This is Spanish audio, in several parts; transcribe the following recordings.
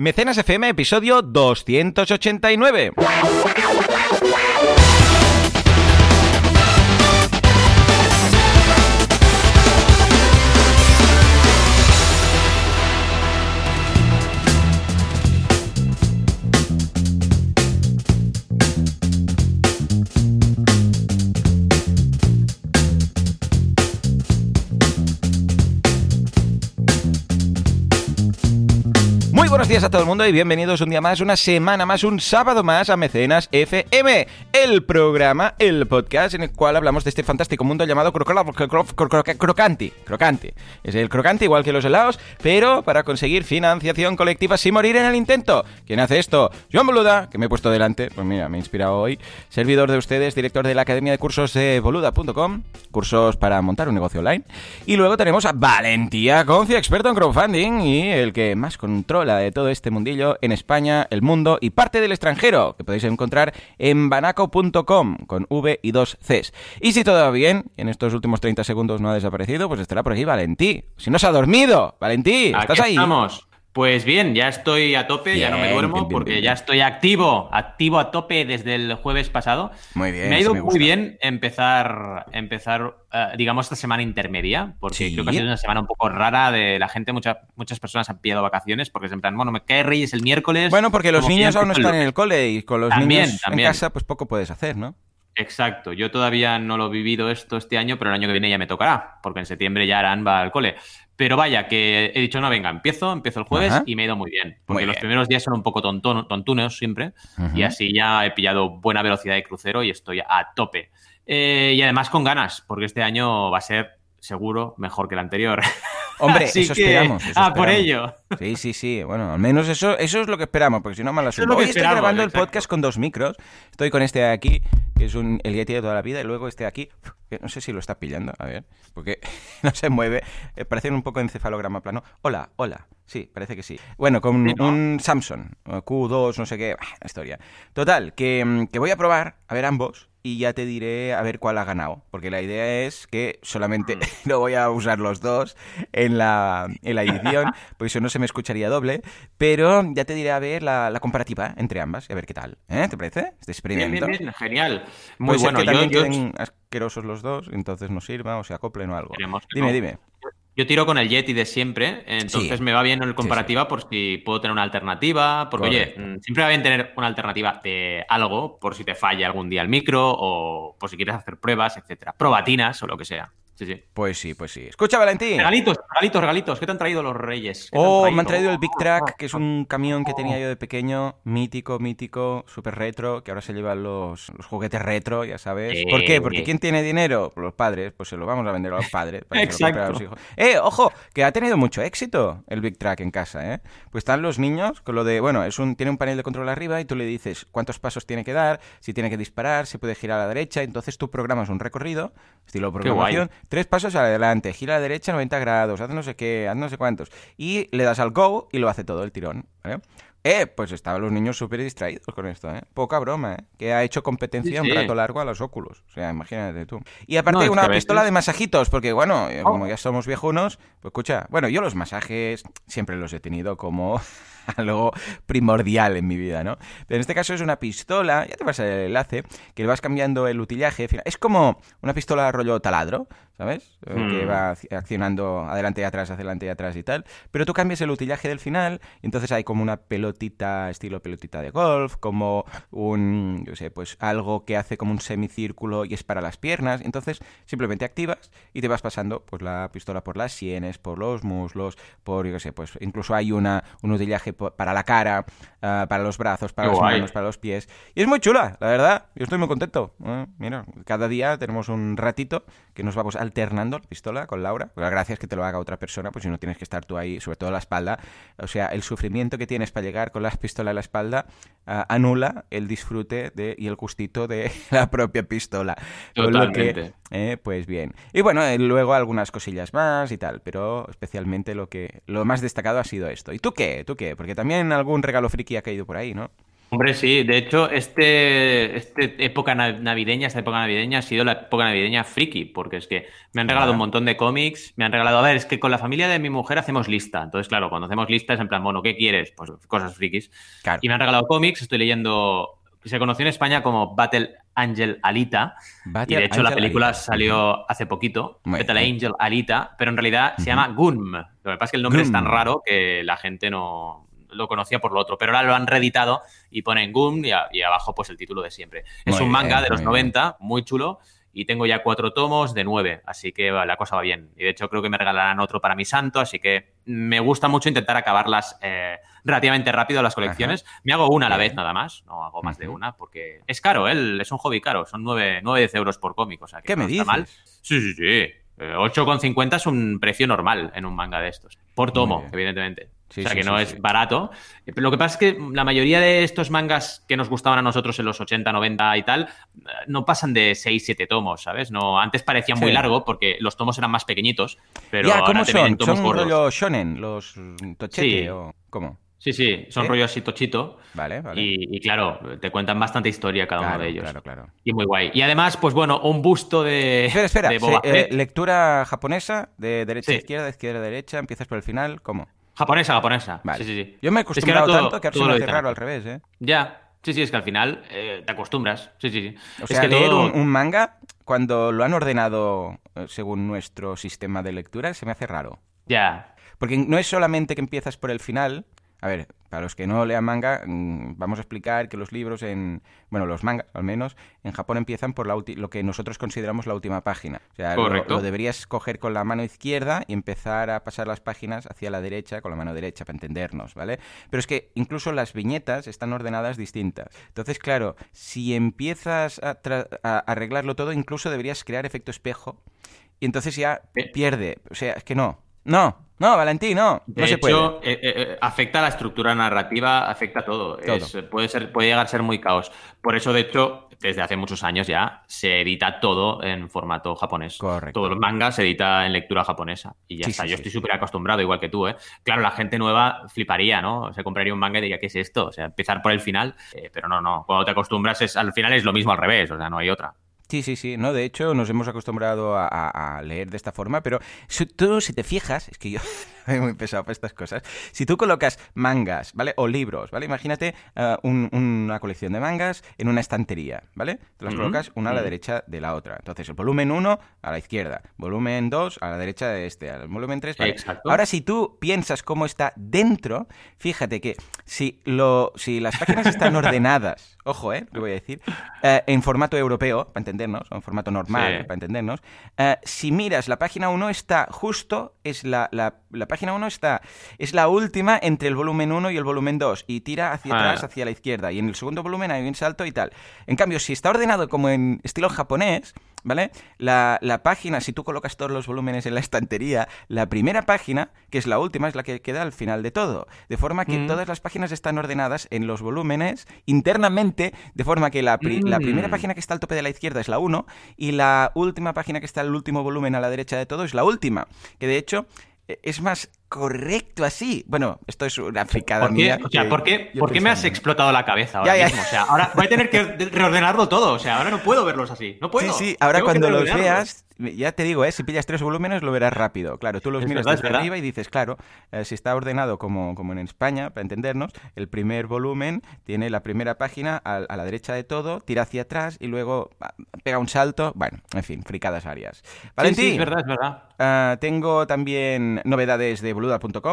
Mecenas FM, episodio 289. Buenos días a todo el mundo y bienvenidos un día más, una semana más, un sábado más a Mecenas FM, el programa, el podcast en el cual hablamos de este fantástico mundo llamado cro- cro- cro- cro- cro- cro- crocanti. Crocanti. Es el crocante igual que los helados, pero para conseguir financiación colectiva sin morir en el intento. ¿Quién hace esto? Joan Boluda, que me he puesto delante, pues mira, me he inspirado hoy. Servidor de ustedes, director de la Academia de Cursos de boluda.com, cursos para montar un negocio online. Y luego tenemos a Valentía Concia, experto en crowdfunding y el que más controla de todo este mundillo en España, el mundo y parte del extranjero, que podéis encontrar en banaco.com con V y dos Cs. Y si todo va bien, en estos últimos 30 segundos no ha desaparecido, pues estará por aquí Valentí. Si no se ha dormido, Valentí, ¿estás Aquí ahí? estamos. Pues bien, ya estoy a tope, ya no me duermo bien, bien, porque ya estoy activo, activo a tope desde el jueves pasado. Muy bien, Me ha ido me muy bien empezar, empezar eh, digamos, esta semana intermedia, porque Sí. creo que ha sido una semana un poco rara de la gente, muchas muchas personas han pillado vacaciones porque se en plan, bueno, me cae Reyes el miércoles. Bueno, porque los niños aún no están en el cole y con los También, niños también. en casa, pues poco puedes hacer, ¿no? Exacto, yo todavía no lo he vivido esto este año, pero el año que viene ya me tocará, porque en septiembre ya Arán va al cole. Pero vaya, que he dicho, no, venga, empiezo, empiezo el jueves Ajá. y me ha ido muy bien. Porque Muy los bien. primeros días son un poco tontunos siempre, y así ya he pillado buena velocidad de crucero y estoy a tope. Eh, y además con ganas, porque este año va a ser seguro mejor que el anterior. Hombre, Así eso que, esperamos. eso ah, por ello. Sí, sí, sí. Bueno, al menos eso, eso es lo que esperamos, porque si no, mal Eso es Hoy estoy grabando el podcast con dos micros. Estoy con este de aquí, que es un, el Yeti de toda la vida, y luego este de aquí, que no sé si lo está pillando, a ver, porque no se mueve. Eh, parece un poco encefalograma plano. Hola, hola. Sí, parece que sí. Bueno, con un Samsung, o Q2, no sé qué, bah, la historia. Total, que, mm, que voy a probar, a ver ambos, y ya te diré a ver cuál ha ganado. Porque la idea es que solamente no voy a usar los dos en la, en la edición, porque eso no se me escucharía doble. Pero ya te diré a ver la, la comparativa entre ambas y a ver qué tal. ¿Eh? ¿Te parece? Este Bien, experimento. bien, bien, genial. Muy Puede ser bueno. que Yo, también yo- queden asquerosos los dos, entonces no sirva o se acoplen o algo. Dime, no. dime. Yo tiro con el Yeti de siempre, entonces Sí. me va bien en el comparativa por si puedo tener una alternativa, porque Correcto. oye, mm, siempre va bien tener una alternativa de algo por si te falla algún día el micro o por si quieres hacer pruebas, etcétera, probatinas o lo que sea. Sí, sí. Pues sí, pues sí. Escucha, Valentín. Regalitos, regalitos, regalitos. ¿Qué te han traído los reyes? ¿Qué te Oh, me han traído el Big Track, que es un camión que Oh. tenía yo de pequeño, mítico, mítico, súper retro, que ahora se llevan los, los juguetes retro, ya sabes. Eh, ¿Por qué? Porque ¿quién tiene dinero? Los padres, pues se lo vamos a vender a los padres para que se lo compren a los Exacto. hijos. Eh, ojo, que ha tenido mucho éxito el Big Track en casa, ¿eh? Pues están los niños con lo de, bueno, es un, tiene un panel de control arriba y tú le dices cuántos pasos tiene que dar, si tiene que disparar, si puede girar a la derecha, entonces tú programas un recorrido, estilo programación, tres pasos adelante, gira a la derecha 90 grados, haz no sé qué, haz no sé cuántos. Y le das al go y lo hace todo el tirón. Eh, pues estaban los niños súper distraídos con esto, ¿eh? Poca broma, ¿eh? Que ha hecho competencia Sí, sí. un rato largo a los óculos. O sea, imagínate tú. Y aparte No, una pistola de masajitos, porque bueno, eh, Oh. como ya somos viejunos, pues escucha, bueno, yo los masajes siempre los he tenido como algo primordial en mi vida, ¿no? Pero en este caso es una pistola, ya te vas el enlace, que le vas cambiando el utillaje. Es como una pistola rollo taladro, ¿sabes? Eh, Que Mm. va ac- accionando adelante y atrás, adelante y atrás y tal. Pero tú cambias el utillaje del final y entonces hay como una pelotita, estilo pelotita de golf, como un, yo sé, pues algo que hace como un semicírculo y es para las piernas. Entonces simplemente activas y te vas pasando pues la pistola por las sienes, por los muslos, por, yo sé, pues incluso hay una, un utillaje para la cara, ah, para los brazos, para Qué las guay. manos, para los pies. Y es muy chula, la verdad. Yo estoy muy contento. Eh, mira, cada día tenemos un ratito que nos vamos alternando la pistola con Laura. Pues la gracia es que te lo haga otra persona, pues si no tienes que estar tú ahí, sobre todo la espalda. O sea, el sufrimiento que tienes para llegar con la pistola en la espalda ah, anula el disfrute de, y el gustito de la propia pistola. Lo que, Totalmente. eh, pues bien. Y bueno, eh, luego algunas cosillas más y tal, pero especialmente lo que lo más destacado ha sido esto. ¿Y tú qué? ¿Tú qué? Porque también algún regalo friki ha caído por ahí, ¿no? Hombre, sí, de hecho, este, este época navideña, esta época navideña ha sido la época navideña friki, porque es que me han regalado un montón de cómics, me han regalado, a ver, es que con la familia de mi mujer hacemos lista, entonces claro, cuando hacemos lista es en plan, bueno, ¿qué quieres? Pues cosas frikis. Y me han regalado cómics, estoy leyendo, se conoció en España como Battle Angel Alita, y de hecho la película salió hace poquito, Battle Angel Alita, pero en realidad se llama Gunm, lo que pasa es que el nombre es tan raro que la gente no lo conocía por lo otro, pero ahora lo han reeditado y ponen Goom y, abajo pues el título de siempre. Es un manga de los 90, muy chulo, y tengo ya cuatro tomos de nueve, así que la cosa va bien. Y de hecho creo que me regalarán otro para mi santo, así que me gusta mucho intentar acabarlas eh, relativamente rápido las colecciones. Me hago una a la vez nada más, no hago más de una, porque es caro, ¿eh? es un hobby caro, son 9, 9 10 euros por cómic, o sea que ¿Qué me dices? mal. Sí, sí, sí. 8,50 eh, es un precio normal en un manga de estos. Por tomo, evidentemente o sea, que no es barato. Lo que pasa es que la mayoría de estos mangas que nos gustaban a nosotros en los 80, 90 y tal, no pasan de 6, 7 tomos, ¿sabes? No, antes parecía muy largo porque los tomos eran más pequeñitos, pero ya, ¿cómo son? ¿Son rollo shonen, los tochete o cómo? Sí, sí, son rollos así tochito. Vale, vale. Y, claro, te cuentan bastante historia cada uno de ellos. Claro, claro. Y muy guay. Y además, pues bueno, un busto de. Espera, espera. Eh, lectura japonesa, de derecha a izquierda, de izquierda a derecha, empiezas por el final, ¿cómo? Japonesa, japonesa. Sí, sí, sí. Yo me he acostumbrado tanto que ahora se me hace raro al revés, ¿eh? Ya. Sí, sí, es que al final eh, te acostumbras. Sí, sí, sí. O sea, leer un, manga, cuando lo han ordenado eh, según nuestro sistema de lectura, se me hace raro. Ya. Porque no es solamente que empiezas por el final, a ver, para los que no lean manga, mm, vamos a explicar que los libros en, bueno, los mangas al menos, en Japón empiezan por la lo que nosotros consideramos la última página. O sea, lo, deberías coger con la mano izquierda y empezar a pasar las páginas hacia la derecha con la mano derecha para entendernos, ¿vale? Pero es que incluso las viñetas están ordenadas distintas. Entonces, claro, si empiezas a, a arreglarlo todo, incluso deberías crear efecto espejo y entonces ya eh. pierde. O sea, es que no. No, no, Valentín, no. De se hecho, eh, eh, eh, afecta a la estructura narrativa, afecta a todo. puede, ser, puede llegar a ser muy caos. Por eso, de hecho, desde hace muchos años ya se edita todo en formato japonés. Correcto. Todo el manga se edita en lectura japonesa. Y ya está. Yo estoy súper acostumbrado, igual que tú, ¿eh? Claro, la gente nueva fliparía, ¿no? Se compraría un manga y diría, ¿qué es esto? O sea, empezar por el final. pero no, no. Cuando te acostumbras, es, al final es lo mismo al revés. O sea, no hay otra. Sí, sí, sí. No, de hecho, nos hemos acostumbrado a, leer de esta forma, pero si, tú, si te fijas, es que yo muy pesado para estas cosas. Si tú colocas mangas, ¿vale? O libros, ¿vale? Imagínate eh, una colección de mangas en una estantería, ¿vale? Te las colocas una a la derecha de la otra. Entonces, el volumen 1 a la izquierda, volumen 2 a la derecha de este, el volumen 3. Ahora, si tú piensas cómo está dentro, fíjate que si, lo, si las páginas están ordenadas, ojo, ¿eh? Lo voy a decir, eh, en formato europeo, para entender o en formato normal, para entendernos, eh, si miras la página 1 está justo, es la, la, página 1 está, es la última entre el volumen 1 y el volumen 2 y tira hacia ah. atrás, hacia la izquierda. Y en el segundo volumen hay un salto y tal. En cambio, si está ordenado como en estilo japonés, ¿vale? La, la, página, si tú colocas todos los volúmenes en la estantería, la primera página, que es la última, es la que queda al final de todo. De forma que mm. todas las páginas están ordenadas en los volúmenes internamente, de forma que la, la, primera mm. página que está al tope de la izquierda es la 1 y la última página que está el último volumen a la derecha de todo es la última. Que de hecho es más correcto así. Bueno, esto es una fricada ¿Por qué? O sea, ¿por qué, ¿por qué me has explotado la cabeza ahora mismo? O sea, ahora voy a tener que reordenarlo todo. O sea, ahora no puedo verlos así. No puedo. Sí, sí, ahora cuando los veas, ya te digo, ¿eh? si pillas tres volúmenes lo verás rápido. Claro, tú los miras desde arriba y dices, claro, eh, si está ordenado como, como en España, para entendernos, el primer volumen tiene la primera página a, la derecha de todo, tira hacia atrás y luego ah, pega un salto. Bueno, en fin, fricadas áreas. Valentín, sí, es verdad, es verdad. Ah, tengo también novedades de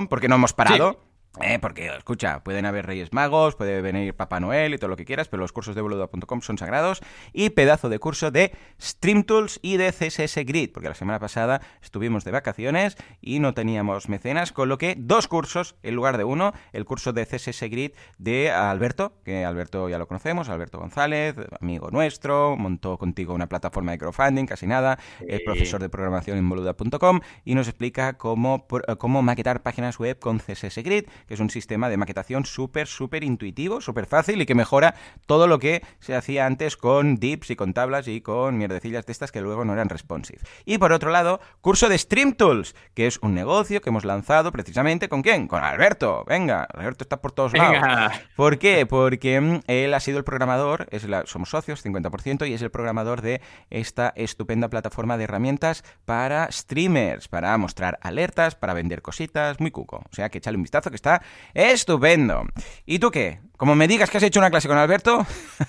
porque no hemos parado. Eh, porque, escucha, pueden haber Reyes Magos, puede venir Papá Noel y todo lo que quieras, pero los cursos de boluda.com son sagrados. Y pedazo de curso de StreamTools y de CSS Grid, porque la semana pasada estuvimos de vacaciones y no teníamos mecenas, con lo que dos cursos en lugar de uno. El curso de CSS Grid de Alberto, que Alberto ya lo conocemos, Alberto González, amigo nuestro, montó contigo una plataforma de crowdfunding, casi nada, es profesor de programación en boluda.com y nos explica cómo, cómo maquetar páginas web con CSS Grid que es un sistema de maquetación súper, súper intuitivo, súper fácil y que mejora todo lo que se hacía antes con dips y con tablas y con mierdecillas de estas que luego no eran responsive. Y por otro lado, curso de Stream Tools, que es un negocio que hemos lanzado precisamente con quién? Con Alberto. Venga, Alberto está por todos lados. ¿Por qué? Porque mm, él ha sido el programador, es somos socios, 50%, y es el programador de esta estupenda plataforma de herramientas para streamers, para mostrar alertas, para vender cositas, muy cuco. O sea que échale un vistazo que está estupendo. ¿Y tú qué? Como me digas que has hecho una clase con Alberto,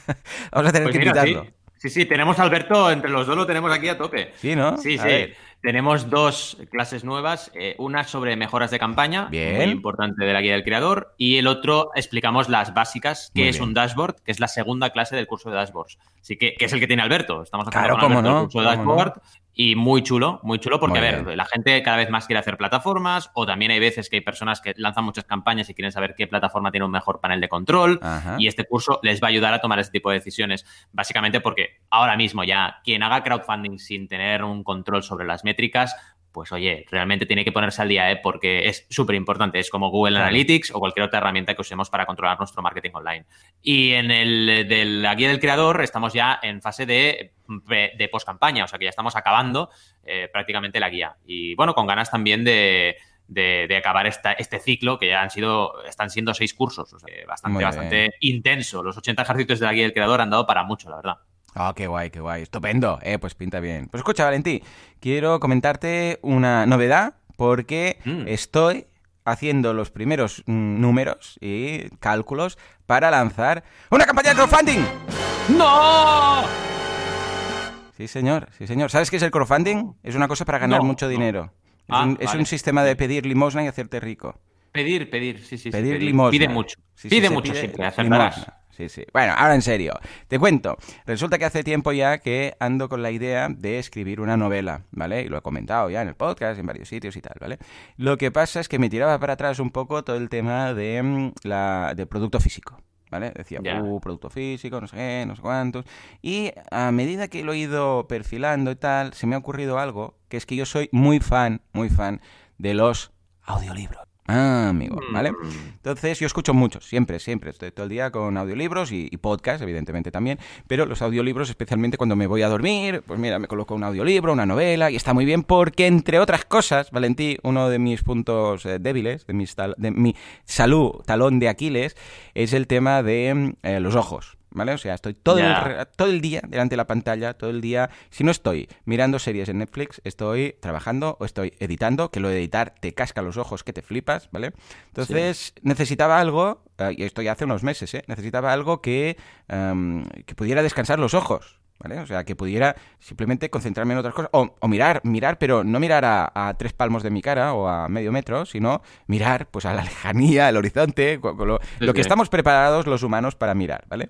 vamos a tener pues que invitarlo. Sí. sí, tenemos a Alberto, entre los dos lo tenemos aquí a tope. Sí, ¿no? Sí, sí. Tenemos dos clases nuevas, eh, una sobre mejoras de campaña, muy importante de la guía del creador, y el otro explicamos las básicas, que es un dashboard, que es la segunda clase del curso de dashboards. Así que, que es el que tiene Alberto. Estamos haciendo claro, con el curso de dashboard y muy chulo, muy chulo, porque a ver, la gente cada vez más quiere hacer plataformas, o también hay veces que hay personas que lanzan muchas campañas y quieren saber qué plataforma tiene un mejor panel de control, y este curso les va a ayudar a tomar ese tipo de decisiones, básicamente porque ahora mismo ya quien haga crowdfunding sin tener un control sobre las métricas, pues oye, realmente tiene que ponerse al día, ¿eh? porque es súper importante. Es como Google Analytics o cualquier otra herramienta que usemos para controlar nuestro marketing online. Y en el de la guía del creador estamos ya en fase de, de post campaña, o sea que ya estamos acabando eh, prácticamente la guía. Y bueno, con ganas también de, de, acabar esta, este ciclo, que ya han sido, están siendo seis cursos, o sea, bastante, bastante intenso. Los 80 ejercicios de la guía del creador han dado para mucho, la verdad. Ah, qué guay, qué guay. Estupendo. Eh, pues pinta bien. Pues escucha, Valentí, quiero comentarte una novedad porque mm. estoy haciendo los primeros mm, números y cálculos para lanzar una campaña de crowdfunding. ¡No! Sí, señor, sí, señor. ¿Sabes qué es el crowdfunding? Es una cosa para ganar mucho dinero. Es, un, ah, sistema de pedir limosna y hacerte rico. Pedir, pedir, sí, sí. Pedir, limosna. Pide mucho. pide mucho siempre, Sí, sí. Bueno, ahora en serio. Te cuento. Resulta que hace tiempo ya que ando con la idea de escribir una novela, ¿vale? Y lo he comentado ya en el podcast, en varios sitios y tal, ¿vale? Lo que pasa es que me tiraba para atrás un poco todo el tema de mm, la, de producto físico. ¿Vale? Decía, uh, producto físico, no sé qué, no sé cuántos. Y a medida que lo he ido perfilando y tal, se me ha ocurrido algo, que es que yo soy muy fan, muy fan de los audiolibros. Ah, amigo, ¿vale? Mm. Entonces yo escucho mucho, siempre, siempre. Estoy todo el día con audiolibros y, y podcasts, evidentemente también. Pero los audiolibros, especialmente cuando me voy a dormir, pues mira, me coloco un audiolibro, una novela, y está muy bien porque, entre otras cosas, Valentí, uno de mis puntos eh, débiles, de, de mi salud, talón de Aquiles, es el tema de eh, los ojos. ¿Vale? O sea, estoy todo, el, todo el día delante de la pantalla, todo el día. Si no estoy mirando series en Netflix, estoy trabajando o estoy editando, que lo de editar te casca los ojos, que te flipas, ¿vale? Entonces, necesitaba algo, eh, y esto ya hace unos meses, ¿eh? Necesitaba algo que, em, que pudiera descansar los ojos. ¿Vale? O sea, que pudiera simplemente concentrarme en otras cosas. O, mirar, mirar, pero no mirar a, tres palmos de mi cara o a medio metro, sino mirar pues a la lejanía, al horizonte, lo, lo que estamos preparados los humanos para mirar, ¿vale?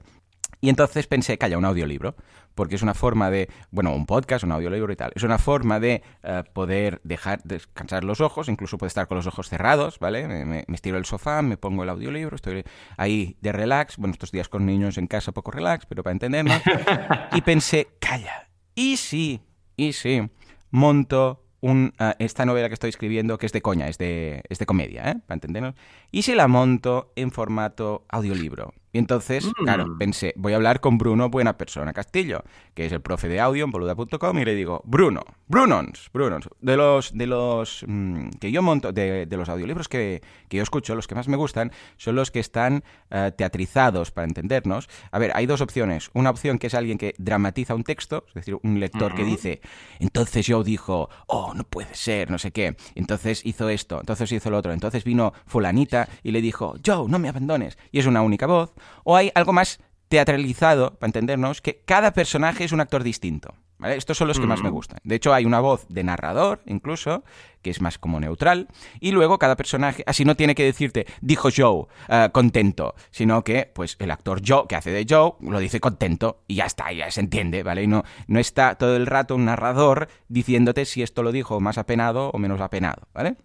Y entonces pensé, calla, un audiolibro, porque es una forma de, bueno, un podcast, un audiolibro y tal, es una forma de eh, poder dejar descansar los ojos, incluso puede estar con los ojos cerrados, ¿vale? Me, estiro el sofá, me pongo el audiolibro, estoy ahí de relax, bueno, estos días con niños en casa poco relax, pero para entendernos, y pensé, calla, y sí, y sí, monto un, eh, esta novela que estoy escribiendo, que es de coña, es de, es de comedia, ¿eh? Para entendernos, y si la monto en formato audiolibro. Y entonces, mm. claro, pensé, voy a hablar con Bruno Buena Persona Castillo, que es el profe de audio en boluda.com, y le digo, Bruno, Brunons, Brunons, de los, de los mm, que yo monto, de, los audiolibros que, yo escucho, los que más me gustan, son los que están eh, teatrizados, para entendernos. A ver, hay dos opciones. Una opción que es alguien que dramatiza un texto, es decir, un lector que dice, entonces yo dijo, oh, no puede ser, no sé qué, entonces hizo esto, entonces hizo lo otro, entonces vino fulanita y le dijo, Joe, no me abandones, y es una única voz o hay algo más teatralizado, para entendernos, que cada personaje es un actor distinto. ¿vale? Estos son los que más me mm. gustan. De hecho, hay una voz de narrador, incluso, que es más como neutral, y luego cada personaje, así no tiene que decirte, dijo Joe, eh, contento, sino que, pues, el actor Joe, que hace de Joe, lo dice contento, y ya está, ya se entiende, ¿vale? Y no, no está todo el rato un narrador diciéndote si esto lo dijo más apenado o menos apenado, ¿vale?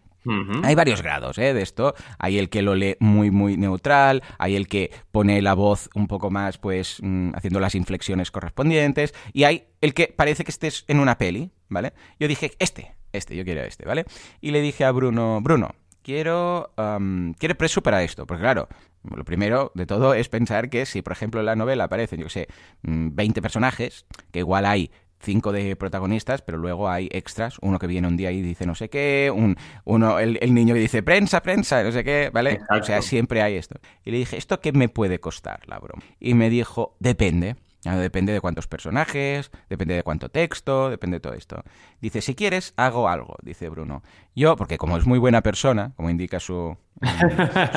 Hay varios grados ¿eh? de esto. Hay el que lo lee muy, muy neutral. Hay el que pone la voz un poco más, pues, mm, haciendo las inflexiones correspondientes. Y hay el que parece que estés en una peli, ¿vale? Yo dije, este, este, yo quiero este, ¿vale? Y le dije a Bruno, Bruno, quiero, um, quiero preso esto, porque claro, lo primero de todo es pensar que si, por ejemplo, en la novela aparecen, yo qué sé, 20 mm, personajes, que igual hay cinco de protagonistas, pero luego hay extras, uno que viene un día y dice no sé qué, un, uno, el, niño que dice prensa, prensa, no sé qué, ¿vale? O sea, siempre hay esto. Y le dije, ¿esto qué me puede costar la broma? Y me dijo, depende. Depende de cuántos personajes, depende de cuánto texto, depende de todo esto. Dice, si quieres, hago algo, dice Bruno. Yo, porque como es muy buena persona, como indica su,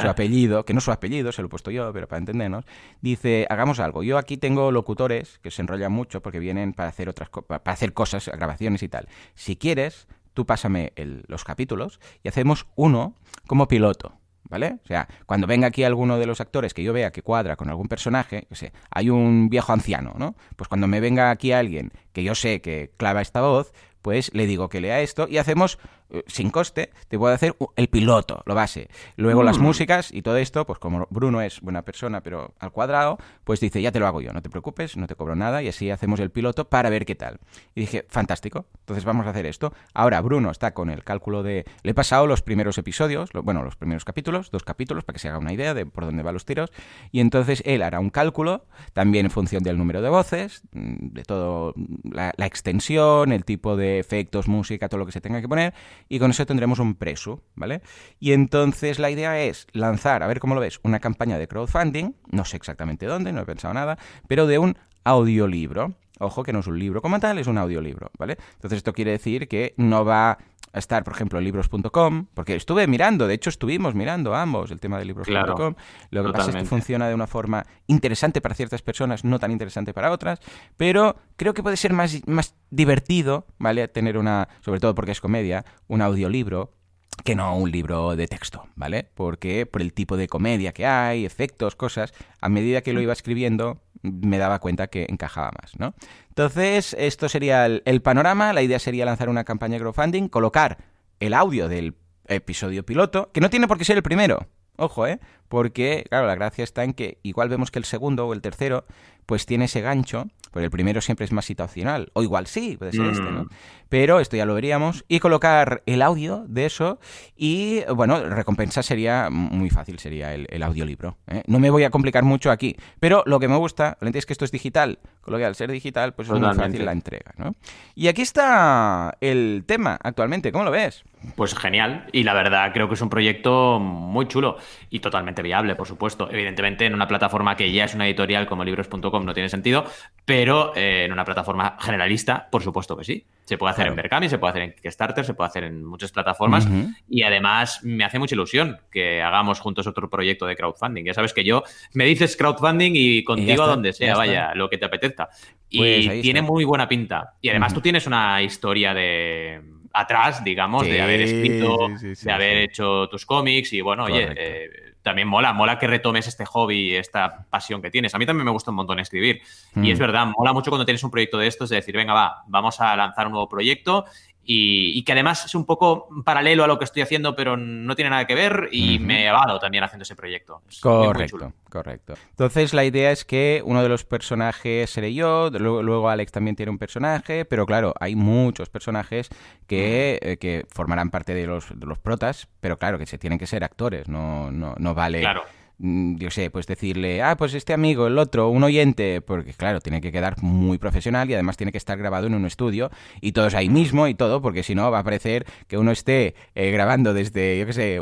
su apellido, que no su apellido, se lo he puesto yo, pero para entendernos, dice, hagamos algo. Yo aquí tengo locutores que se enrollan mucho porque vienen para hacer otras para hacer cosas, grabaciones y tal. Si quieres, tú pásame los capítulos y hacemos uno como piloto. ¿Vale? O sea, cuando venga aquí alguno de los actores que yo vea que cuadra con algún personaje, sé, hay un viejo anciano, ¿no? Pues cuando me venga aquí alguien que yo sé que clava esta voz, pues le digo que lea esto y hacemos sin coste, te puedo hacer el piloto, lo base. Luego las mm. músicas y todo esto, pues como Bruno es buena persona, pero al cuadrado, pues dice, ya te lo hago yo, no te preocupes, no te cobro nada y así hacemos el piloto para ver qué tal. Y dije, fantástico, entonces vamos a hacer esto. Ahora Bruno está con el cálculo de... Le he pasado los primeros episodios, bueno, los primeros capítulos, dos capítulos, para que se haga una idea de por dónde van los tiros, y entonces él hará un cálculo, también en función del número de voces, mm, de todo, la, la extensión, el tipo de efectos, música, todo lo que se tenga que poner, y con eso tendremos un preso, ¿vale? Y entonces la idea es lanzar, a ver cómo lo ves, una campaña de crowdfunding, no sé exactamente dónde, no he pensado nada, pero de un audiolibro. Ojo que no es un libro como tal, es un audiolibro, ¿vale? Entonces esto quiere decir que no va a estar, por ejemplo, en libros.com, porque estuve mirando, de hecho estuvimos mirando ambos el tema de libros.com. lo que pasa es que funciona de una forma interesante para ciertas personas, no tan interesante para otras, pero creo que puede ser más, más divertido, ¿vale? Tener una, sobre todo porque es comedia, un audiolibro que no un libro de texto, ¿vale? Porque por el tipo de comedia que hay, efectos, cosas, a medida que lo iba escribiendo, me daba cuenta que encajaba más, ¿no? Entonces, esto sería el, panorama. La idea sería lanzar una campaña de crowdfunding, colocar el audio del episodio piloto, que no tiene por qué ser el primero. Ojo, ¿eh? Porque, claro, la gracia está en que igual vemos que el segundo o el tercero, pues tiene ese gancho porque el primero siempre es más situacional. O igual sí, puede ser este, ¿no? Mm. Pero esto ya lo veríamos. Y colocar el audio de eso. Y bueno, recompensa sería muy fácil, sería el, audiolibro. ¿eh? No me voy a complicar mucho aquí. Pero lo que me gusta, es que esto es digital. Con lo que al ser digital, pues es muy fácil la entrega, ¿no? Y aquí está el tema actualmente. ¿Cómo lo ves? Pues genial. Y la verdad, creo que es un proyecto muy chulo y totalmente viable, por supuesto. Evidentemente, en una plataforma que ya es una editorial como libros.com no tiene sentido, pero eh, en una plataforma generalista, por supuesto que sí. Se puede hacer en Berkami, se puede hacer en Kickstarter, se puede hacer en muchas plataformas. Y además, me hace mucha ilusión que hagamos juntos otro proyecto de crowdfunding. Ya sabes que yo me dices crowdfunding y contigo a donde sea, vaya, lo que te apetezca. y pues tiene muy buena pinta. Y además, tú tienes una historia de atrás, digamos, de haber escrito, de haber hecho tus cómics y bueno, oye, eh, también mola, mola que retomes este hobby, esta pasión que tienes. A mí también me gusta un montón escribir y es mm. verdad, mola mucho cuando tienes un proyecto de estos, de decir, venga, va, vamos a lanzar un nuevo proyecto y, que además es un poco paralelo a lo que estoy haciendo, pero no tiene nada que ver y me he avado también haciendo ese proyecto. correcto, correcto. Entonces la idea es que uno de los personajes seré yo, luego, Alex también tiene un personaje, pero claro, hay muchos personajes que, eh, que formarán parte de los, de los protas, pero claro, que se tienen que ser actores, no, no, no vale... Claro yo sé, pues decirle, ah, pues este amigo, el otro, un oyente, porque claro, tiene que quedar muy profesional y además tiene que estar grabado en un estudio y todos ahí mismo y todo, porque si no va a parecer que uno esté eh, grabando desde, yo qué sé,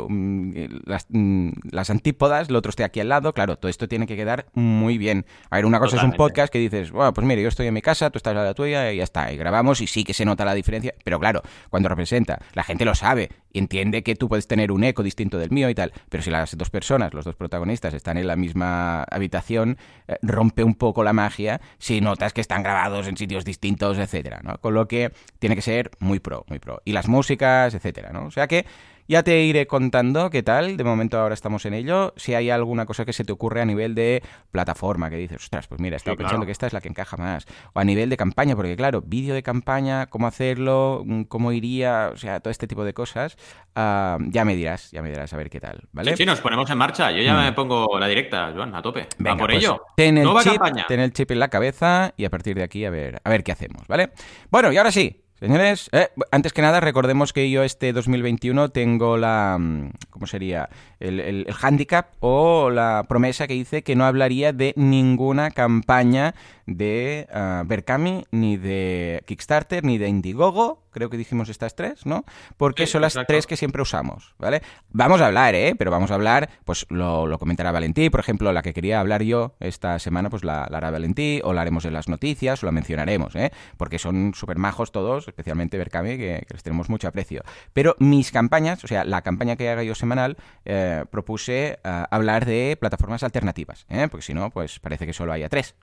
las, mm, las, antípodas, el otro esté aquí al lado, claro, todo esto tiene que quedar muy bien. A ver, una cosa es un podcast que dices, bueno, pues mire, yo estoy en mi casa, tú estás a la tuya y ya está, y grabamos y sí que se nota la diferencia, pero claro, cuando representa, la gente lo sabe entiende que tú puedes tener un eco distinto del mío y tal, pero si las dos personas, los dos protagonistas, están en la misma habitación, eh, rompe un poco la magia si notas que están grabados en sitios distintos, etcétera, ¿no? Con lo que tiene que ser muy pro, muy pro. Y las músicas, etcétera, ¿no? O sea que ya te iré contando qué tal, de momento ahora estamos en ello, si hay alguna cosa que se te ocurre a nivel de plataforma, que dices, ostras, pues mira, estaba pensando que esta es la que encaja más, o a nivel de campaña, porque claro, vídeo de campaña, cómo hacerlo, mm, cómo iría, o sea, todo este tipo de cosas, ah, ya me dirás, ya me dirás a ver qué tal, ¿vale? Sí, nos ponemos en marcha, yo ya mm. me pongo la directa, Joan, a tope, Venga, por pues ello. Ten el, chip, ten el chip en la cabeza y a partir de aquí a ver, a ver qué hacemos, ¿vale? Bueno, y ahora sí, Señores, eh, antes que nada, recordemos que yo este 2021 tengo la. Mm, ¿Cómo sería? El, el, handicap o la promesa que hice que no hablaría de ninguna campaña de uh, Berkami, ni de Kickstarter, ni de Indiegogo. Creo que dijimos estas tres, ¿no? Porque Sí, son las exacto. tres que siempre usamos, ¿vale? Vamos a hablar, ¿eh? Pero vamos a hablar, pues lo, lo comentará Valentí, por ejemplo, la que quería hablar yo esta semana, pues la, la hará Valentí, o la haremos en las noticias, o la mencionaremos, ¿eh? Porque son súper majos todos, especialmente Berkami, que, que les tenemos mucho aprecio. Pero mis campañas, o sea, la campaña que haga yo semanal, eh, propuse eh, hablar de plataformas alternativas, ¿eh? Porque si no, pues parece que solo haya tres.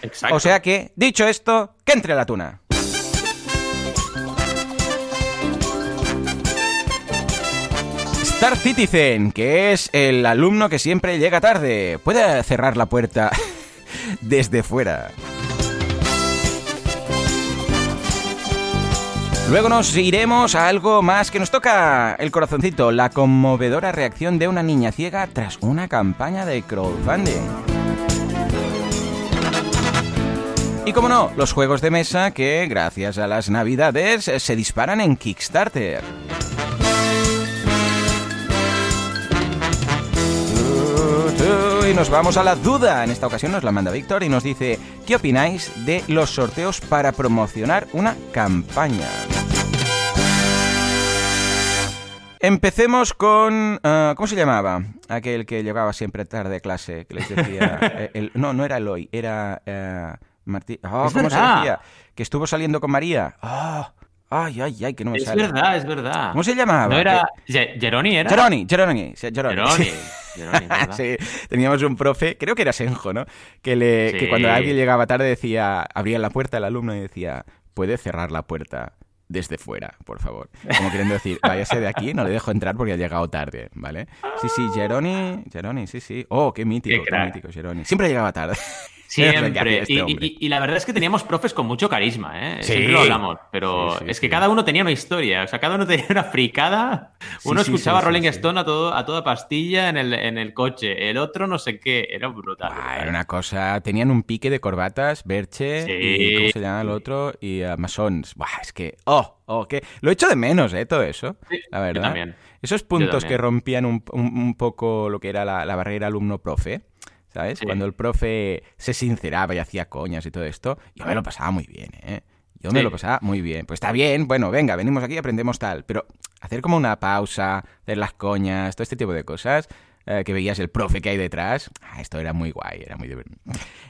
Exacto. O sea que, dicho esto, que entre la tuna. Star Citizen, que es el alumno que siempre llega tarde, puede cerrar la puerta desde fuera. Luego nos iremos a algo más que nos toca el corazoncito, la conmovedora reacción de una niña ciega tras una campaña de crowdfunding. Y como no, los juegos de mesa que, gracias a las navidades, se disparan en Kickstarter. Nos vamos a la duda. En esta ocasión nos la manda Víctor y nos dice, ¿qué opináis de los sorteos para promocionar una campaña? Empecemos con... ah, ¿Cómo se llamaba? Aquel que llegaba siempre tarde a clase, que les decía... eh, el- no, no era Eloy, era... eh, Martí... Oh, Es ¿Cómo se decía? Que estuvo saliendo con María. Ah, ay, ay, ay, que no me Es sale. verdad, es verdad. ¿Cómo se llamaba? No era. Ge- Geroni era. Geroni, Geroni, Geroni. Geroni. sí. Teníamos un profe, creo que era Senjo, ¿no? Que, le, que Sí. cuando alguien llegaba tarde decía, abría la puerta el alumno y decía, puede cerrar la puerta desde fuera, por favor. Como queriendo decir, váyase de aquí, no le dejo entrar porque ha llegado tarde, ¿vale? Sí, sí, Geroni, Geroni, sí, sí. Oh, qué mítico, Qué qué, mítico, Geroni. Siempre llegaba tarde. Siempre. este Y, y- y la verdad es que teníamos profes con mucho carisma, ¿eh? Sí. Siempre lo hablamos. Pero Sí, sí, es que cada uno tenía una historia. O sea, cada uno tenía una fricada. Uno escuchaba Rolling. Stone a, todo, a toda pastilla en el, en el coche. El otro no sé qué. Era brutal. Brutal. era una cosa. Tenían un pique de corbatas, Berche y ¿cómo se llama el otro? Y uh, Masons. Buah, es que. Oh, oh, que. Lo echo de menos, ¿eh? Todo eso. La yo verdad. también. Esos puntos que rompían un, un- un poco lo que era la, la barrera alumno-profe. ¿Sabes? Sí. Cuando el profe se sinceraba y hacía coñas y todo esto, yo me lo pasaba muy bien, ¿eh? Yo me lo pasaba muy bien. Pues está bien, bueno, venga, venimos aquí y aprendemos tal. Pero hacer como una pausa, hacer las coñas, todo este tipo de cosas, eh, que veías el profe que hay detrás, ah, esto era muy guay, era muy divertido.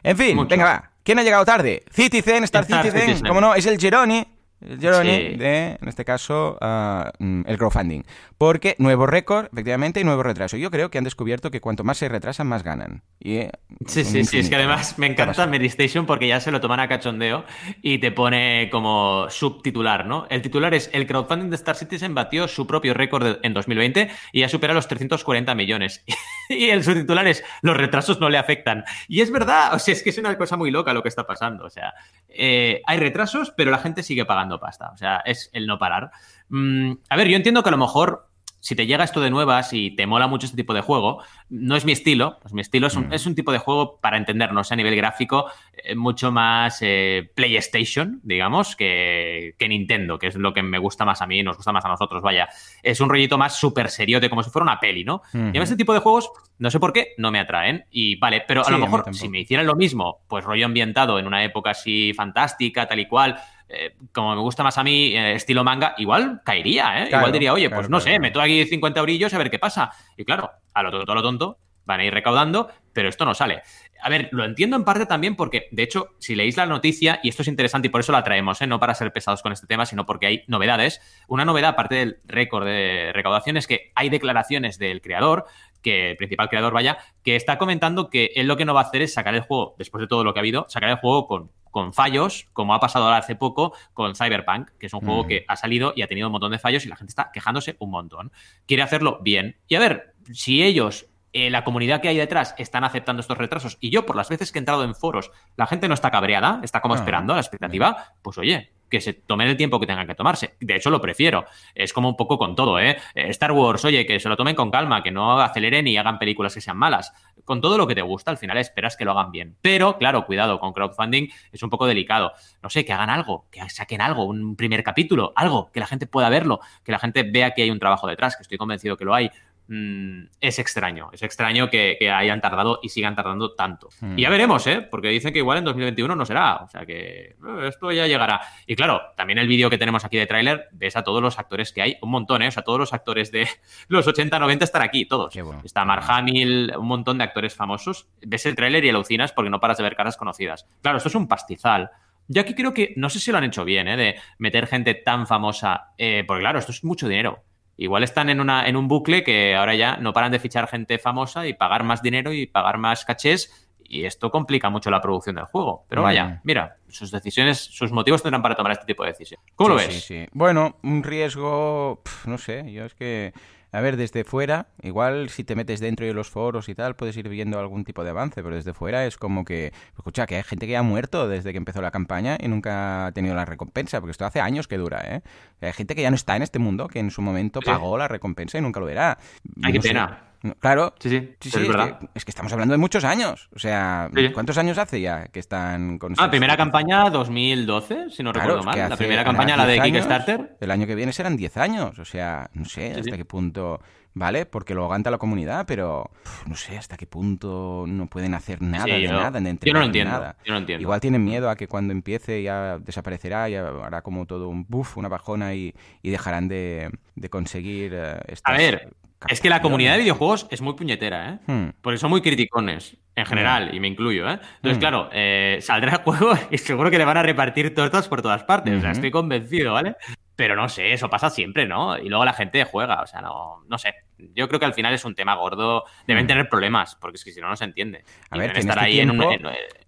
En fin, Mucho. venga, va. ¿Quién ha llegado tarde? Citizen, Star, Star Citizen, Citizen. como no, es el Geroni. El Sí. de, en este caso, ah, mm, el crowdfunding. Porque nuevo récord, efectivamente, y nuevo retraso. Yo creo que han descubierto que cuanto más se retrasan, más ganan. Y, eh, Sí, sí, sí, es que además me ¿Qué encanta? Medistation porque ya se lo toman a cachondeo y te pone como subtitular, ¿no? El titular es El crowdfunding de Star Citizen batió su propio récord en 2020 y ya supera los 340 millones. y el subtitular es Los retrasos no le afectan. Y es verdad, o sea, es que es una cosa muy loca lo que está pasando. O sea, eh, hay retrasos, pero la gente sigue pagando pasta. O sea, es el no parar. Mm, a ver, yo entiendo que a lo mejor si te llega esto de nuevas y te mola mucho este tipo de juego, no es mi estilo. Pues mi estilo es un, Mm. es un tipo de juego, para entendernos a nivel gráfico, eh, mucho más eh, PlayStation, digamos, que, que Nintendo, que es lo que me gusta más a mí, nos gusta más a nosotros, vaya. Es un rollito más súper seriote, como si fuera una peli, ¿no? Y a este tipo de juegos, no sé por qué, no me atraen. Y vale, pero a Sí, lo mejor si me hicieran lo mismo, pues rollo ambientado en una época así fantástica, tal y cual, eh, como me gusta más a mí, eh, estilo manga, igual caería, ¿eh? Claro, igual diría, oye, claro, pues no claro. sé, meto aquí 50 eurillos a ver qué pasa. Y claro, a lo tonto, a lo tonto, van a ir recaudando, pero esto no sale. A ver, lo entiendo en parte también porque, de hecho, si leéis la noticia, y esto es interesante y por eso la traemos, ¿eh? no para ser pesados con este tema, sino porque hay novedades. Una novedad, aparte del récord de recaudación, es que hay declaraciones del creador, que el principal creador, vaya, que está comentando que él lo que no va a hacer es sacar el juego, después de todo lo que ha habido, sacar el juego con, con fallos, como ha pasado ahora hace poco con Cyberpunk, que es un juego Mm. que ha salido y ha tenido un montón de fallos y la gente está quejándose un montón. Quiere hacerlo bien. Y a ver, si ellos eh, la comunidad que hay detrás están aceptando estos retrasos y yo por las veces que he entrado en foros la gente no está cabreada, está como Ah, esperando a la expectativa, pues oye, que se tomen el tiempo que tengan que tomarse. De hecho, lo prefiero. Es como un poco con todo, ¿eh? Eh, Star Wars, oye, que se lo tomen con calma, que no aceleren y hagan películas que sean malas. Con todo lo que te gusta, al final esperas que lo hagan bien. Pero, claro, cuidado, con crowdfunding es un poco delicado. No sé, que hagan algo, que saquen algo, un primer capítulo, algo, que la gente pueda verlo, que la gente vea que hay un trabajo detrás, que estoy convencido que lo hay. Mm, es extraño. Es extraño que, hayan tardado y sigan tardando tanto. Y ya hmm. veremos, ¿eh? Porque dicen que igual en 2021 no será. O sea que eh, esto ya llegará. Y claro, también el vídeo que tenemos aquí de tráiler, ves a todos los actores que hay, un montón, ¿eh? O sea, todos los actores de los 80, 90 están aquí, todos. Está Mark Hamill, un montón de actores famosos. Ves el tráiler y alucinas porque no paras de ver caras conocidas. Claro, esto es un pastizal. Yo aquí creo que, no sé si lo han hecho bien, ¿eh? De meter gente tan famosa. Eh, porque claro, esto es mucho dinero. Igual están en, una, en un bucle que ahora ya no paran de fichar gente famosa y pagar más dinero y pagar más cachés y esto complica mucho la producción del juego. Pero vaya, mm. mira, sus decisiones, sus motivos tendrán para tomar este tipo de decisiones. ¿Cómo lo ves? Sí, sí. Bueno, un riesgo, no sé, yo es que a ver, desde fuera, igual si te metes dentro de los foros y tal, puedes ir viendo algún tipo de avance, pero desde fuera es como que, escucha, que hay gente que ha muerto desde que empezó la campaña y nunca ha tenido la recompensa, porque esto hace años que dura, ¿eh? Hay gente que ya no está en este mundo, que en su momento pagó la recompensa y nunca lo verá. Ay, qué pena. Claro. Sí, sí, es, que, es, que, estamos hablando de muchos años. O sea, ¿cuántos años hace ya que están con... Ah, primera campaña 2012, si no recuerdo mal. La primera campaña, la de Kickstarter. El año que viene serán 10 años. O sea, no sé hasta qué punto... ¿Vale? Porque lo aguanta la comunidad, pero no sé hasta qué punto no pueden hacer nada de nada. yo no lo entiendo. Yo no entiendo. Igual tienen miedo a que cuando empiece ya desaparecerá, y hará como todo un buff, una bajona y, dejarán de, conseguir eh, A ver, es que la comunidad de videojuegos es muy puñetera, ¿eh? Hmm. Porque son muy criticones, en general, hmm. y me incluyo, ¿eh? Entonces, hmm. claro, eh, saldrá el juego y seguro que le van a repartir tortas por todas partes. O sea, estoy convencido, ¿vale? Pero no sé, eso pasa siempre, ¿no? Y luego la gente juega, o sea, no, no sé. Yo creo que al final es un tema gordo. Deben tener problemas, porque es que si no, no se entiende. A ver, estar este ahí en un,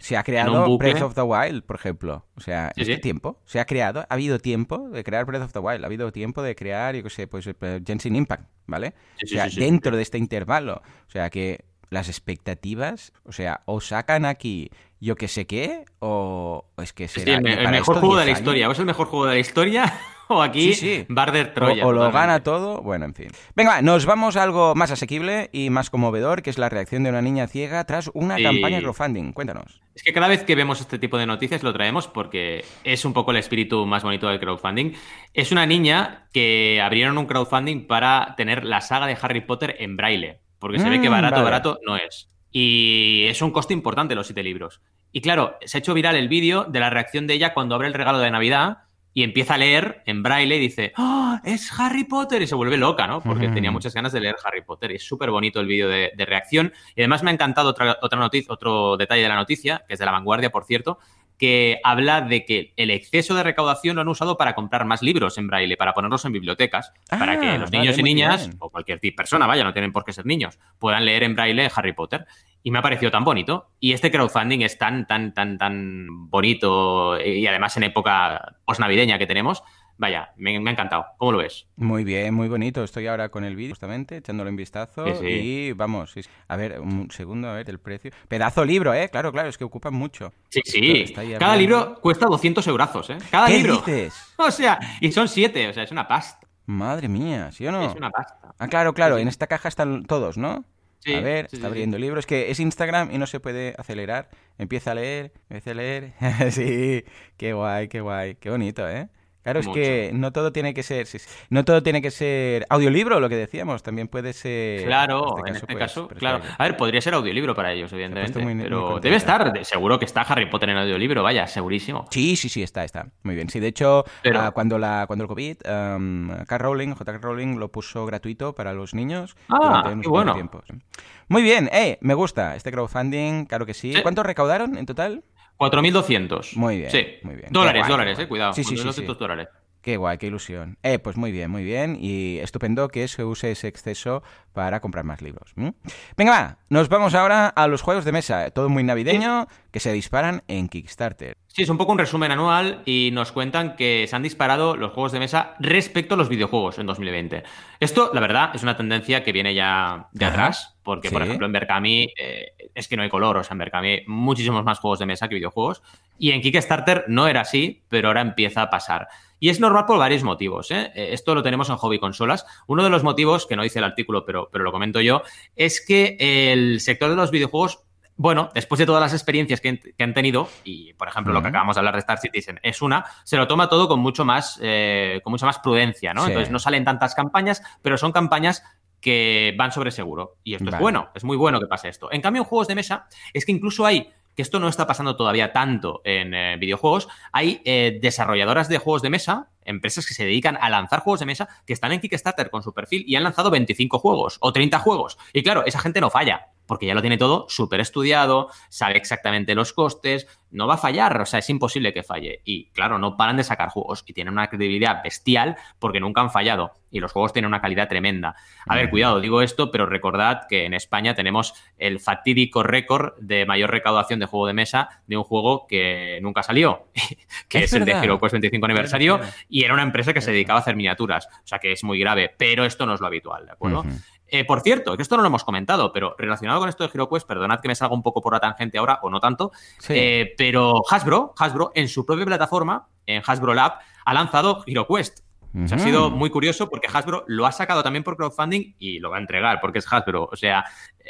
se ha creado Breath of the Wild, por ejemplo. O sea, ¿este tiempo se ha creado, ha habido tiempo de crear Breath of the Wild, ha habido tiempo de crear, yo qué sé, pues eh, Genshin Impact, ¿vale? o sea, dentro de este intervalo. O sea, que las expectativas, o sea, o sacan aquí yo que sé qué, o es que será... el, mejor juego de la historia, o es el mejor juego de la historia, o aquí sí, Barder Troya. O, lo gana todo, bueno, en fin. Venga, nos vamos a algo más asequible y más conmovedor, que es la reacción de una niña ciega tras una campaña de crowdfunding. Cuéntanos. Es que cada vez que vemos este tipo de noticias lo traemos porque es un poco el espíritu más bonito del crowdfunding. Es una niña que abrieron un crowdfunding para tener la saga de Harry Potter en braille, porque se ve que mm, barato, barato no es. Y es un coste importante los siete libros. Y claro, se ha hecho viral el vídeo de la reacción de ella cuando abre el regalo de Navidad y empieza a leer en braille y dice, ¡Oh, es Harry Potter! Y se vuelve loca, ¿no? Porque tenía muchas ganas de leer Harry Potter. Y es súper bonito el vídeo de, reacción. Y además me ha encantado otra, otra noticia, otro detalle de la noticia, que es de la vanguardia, por cierto, que habla de que el exceso de recaudación lo han usado para comprar más libros en braille, para ponerlos en bibliotecas, para que ah, los niños y niñas, o cualquier persona, vaya, no tienen por qué ser niños, puedan leer en braille Harry Potter. Y me ha parecido tan bonito. Y este crowdfunding es tan, tan, tan, tan bonito y además en época posnavideña que tenemos, Vaya, me, ha encantado. ¿Cómo lo ves? Muy bien, muy bonito. Estoy ahora con el vídeo, justamente, echándolo en vistazo. Y vamos, a ver, un segundo, a ver el precio. Pedazo libro, ¿eh? Claro, claro, es que ocupan mucho. Sí, sí. Cada libro cuesta 200 eurazos, ¿eh? Cada ¿Qué libro. dices? O sea, y son siete, o sea, es una pasta. Madre mía, ¿sí o no? Es una pasta. Ah, claro, claro, en esta caja están todos, ¿no? Sí, a ver, está abriendo el libro. Es que es Instagram y no se puede acelerar. Empieza a leer, empieza a leer. sí, qué guay, qué guay. Qué bonito, ¿eh? Claro, es que no todo tiene que ser, no todo tiene que ser audiolibro, lo que decíamos, también puede ser. Claro, en este caso, pues, claro. A ver, podría ser audiolibro para ellos, evidentemente, pero debe estar, seguro que está Harry Potter en audiolibro, vaya, segurísimo. Sí, sí, sí, está, está, muy bien. Sí, de hecho, ah, cuando la, cuando el COVID, um, K. Rowling, J. Rowling lo puso gratuito para los niños ah, durante bueno. Muy bien, eh, me gusta este crowdfunding, claro que sí. ¿Cuánto recaudaron en total? 4.200. Muy bien. Sí. Muy bien. Dólares, dólares, eh, cuidado. Sí, sí, sí, dólares. Qué guay, qué ilusión. Eh, pues muy bien, muy bien. Y estupendo que se use ese exceso para comprar más libros. Venga, va, nos vamos ahora a los juegos de mesa. Todo muy navideño, que se disparan en Kickstarter. Sí, es un poco un resumen anual y nos cuentan que se han disparado los juegos de mesa respecto a los videojuegos en 2020. Esto, la verdad, es una tendencia que viene ya de atrás, porque, por ejemplo, en Berkami eh, es que no hay color, o sea, en Berkami hay muchísimos más juegos de mesa que videojuegos. Y en Kickstarter no era así, pero ahora empieza a pasar. Y es normal por varios motivos. ¿eh? eh esto lo tenemos en hobby consolas. Uno de los motivos, que no dice el artículo, pero, pero lo comento yo, es que el sector de los videojuegos bueno, después de todas las experiencias que, han tenido, y por ejemplo lo que acabamos de hablar de Star Citizen es una, se lo toma todo con mucho más, eh, con mucha más prudencia, ¿no? Entonces no salen tantas campañas, pero son campañas que van sobre seguro. Y esto es bueno, es muy bueno que pase esto. En cambio, en juegos de mesa, es que incluso hay que esto no está pasando todavía tanto en eh, videojuegos, hay eh, desarrolladoras de juegos de mesa, empresas que se dedican a lanzar juegos de mesa, que están en Kickstarter con su perfil y han lanzado 25 juegos o 30 juegos. Y claro, esa gente no falla porque ya lo tiene todo súper estudiado, sabe exactamente los costes, no va a fallar, o sea, es imposible que falle. Y claro, no paran de sacar juegos y tienen una credibilidad bestial porque nunca han fallado y los juegos tienen una calidad tremenda. A ver, cuidado, digo esto, pero recordad que en España tenemos el fatídico récord de mayor recaudación de juego de mesa de un juego que nunca salió, que es, el de HeroQuest 25 aniversario, y era una empresa que se dedicaba a hacer miniaturas, o sea que es muy grave, pero esto no es lo habitual, ¿de acuerdo? Eh, por cierto, que esto no lo hemos comentado, pero relacionado con esto de HeroQuest, perdonad que me salga un poco por la tangente ahora, o no tanto, eh, pero Hasbro, Hasbro, en su propia plataforma, en Hasbro Lab, ha lanzado HeroQuest. Ha sido muy curioso porque Hasbro lo ha sacado también por crowdfunding y lo va a entregar porque es Hasbro. O sea,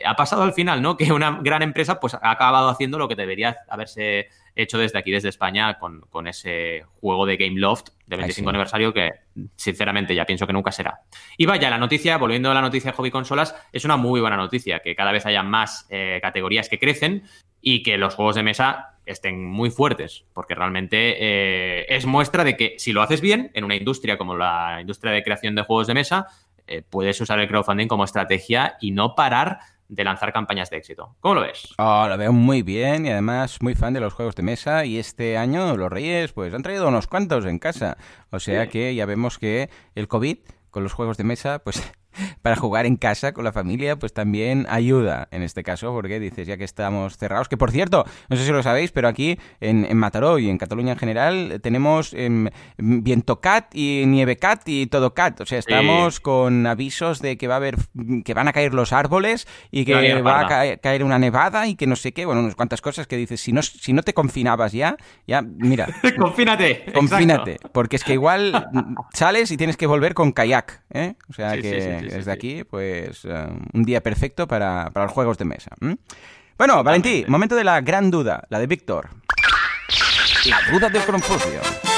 ha pasado al final, ¿no? Que una gran empresa pues ha acabado haciendo lo que debería haberse hecho desde aquí, desde España, con, ese juego de Game Loft de 25 aniversario que, sinceramente, ya pienso que nunca será. Y vaya, la noticia, volviendo a la noticia de hobby consolas, es una muy buena noticia, que cada vez haya más eh, categorías que crecen y que los juegos de mesa estén muy fuertes, porque realmente eh, es muestra de que si lo haces bien en una industria como la industria de creación de juegos de mesa, eh, puedes usar el crowdfunding como estrategia y no parar de lanzar campañas de éxito. ¿Cómo lo ves? Oh, lo veo muy bien y además muy fan de los juegos de mesa y este año los Reyes pues han traído unos cuantos en casa. O sea que ya vemos que el COVID con los juegos de mesa pues para jugar en casa con la familia, pues también ayuda en este caso, porque dices, ya que estamos cerrados, que por cierto, no sé si lo sabéis, pero aquí en, en Mataró y en Cataluña en general tenemos em, viento cat y nieve cat y todo cat, o sea, estamos con avisos de que va a haber, que van a caer los árboles y que va a caer, una nevada y que no sé qué, bueno, unas cuantas cosas que dices, si no, si no te confinabas ya, ya, mira. confínate. Confínate, porque es que igual sales y tienes que volver con kayak, ¿eh? O sea que desde aquí, pues eh, un día perfecto para, los juegos de mesa. Bueno, Valentí, momento de la gran duda, la de Víctor. La duda del Confucio.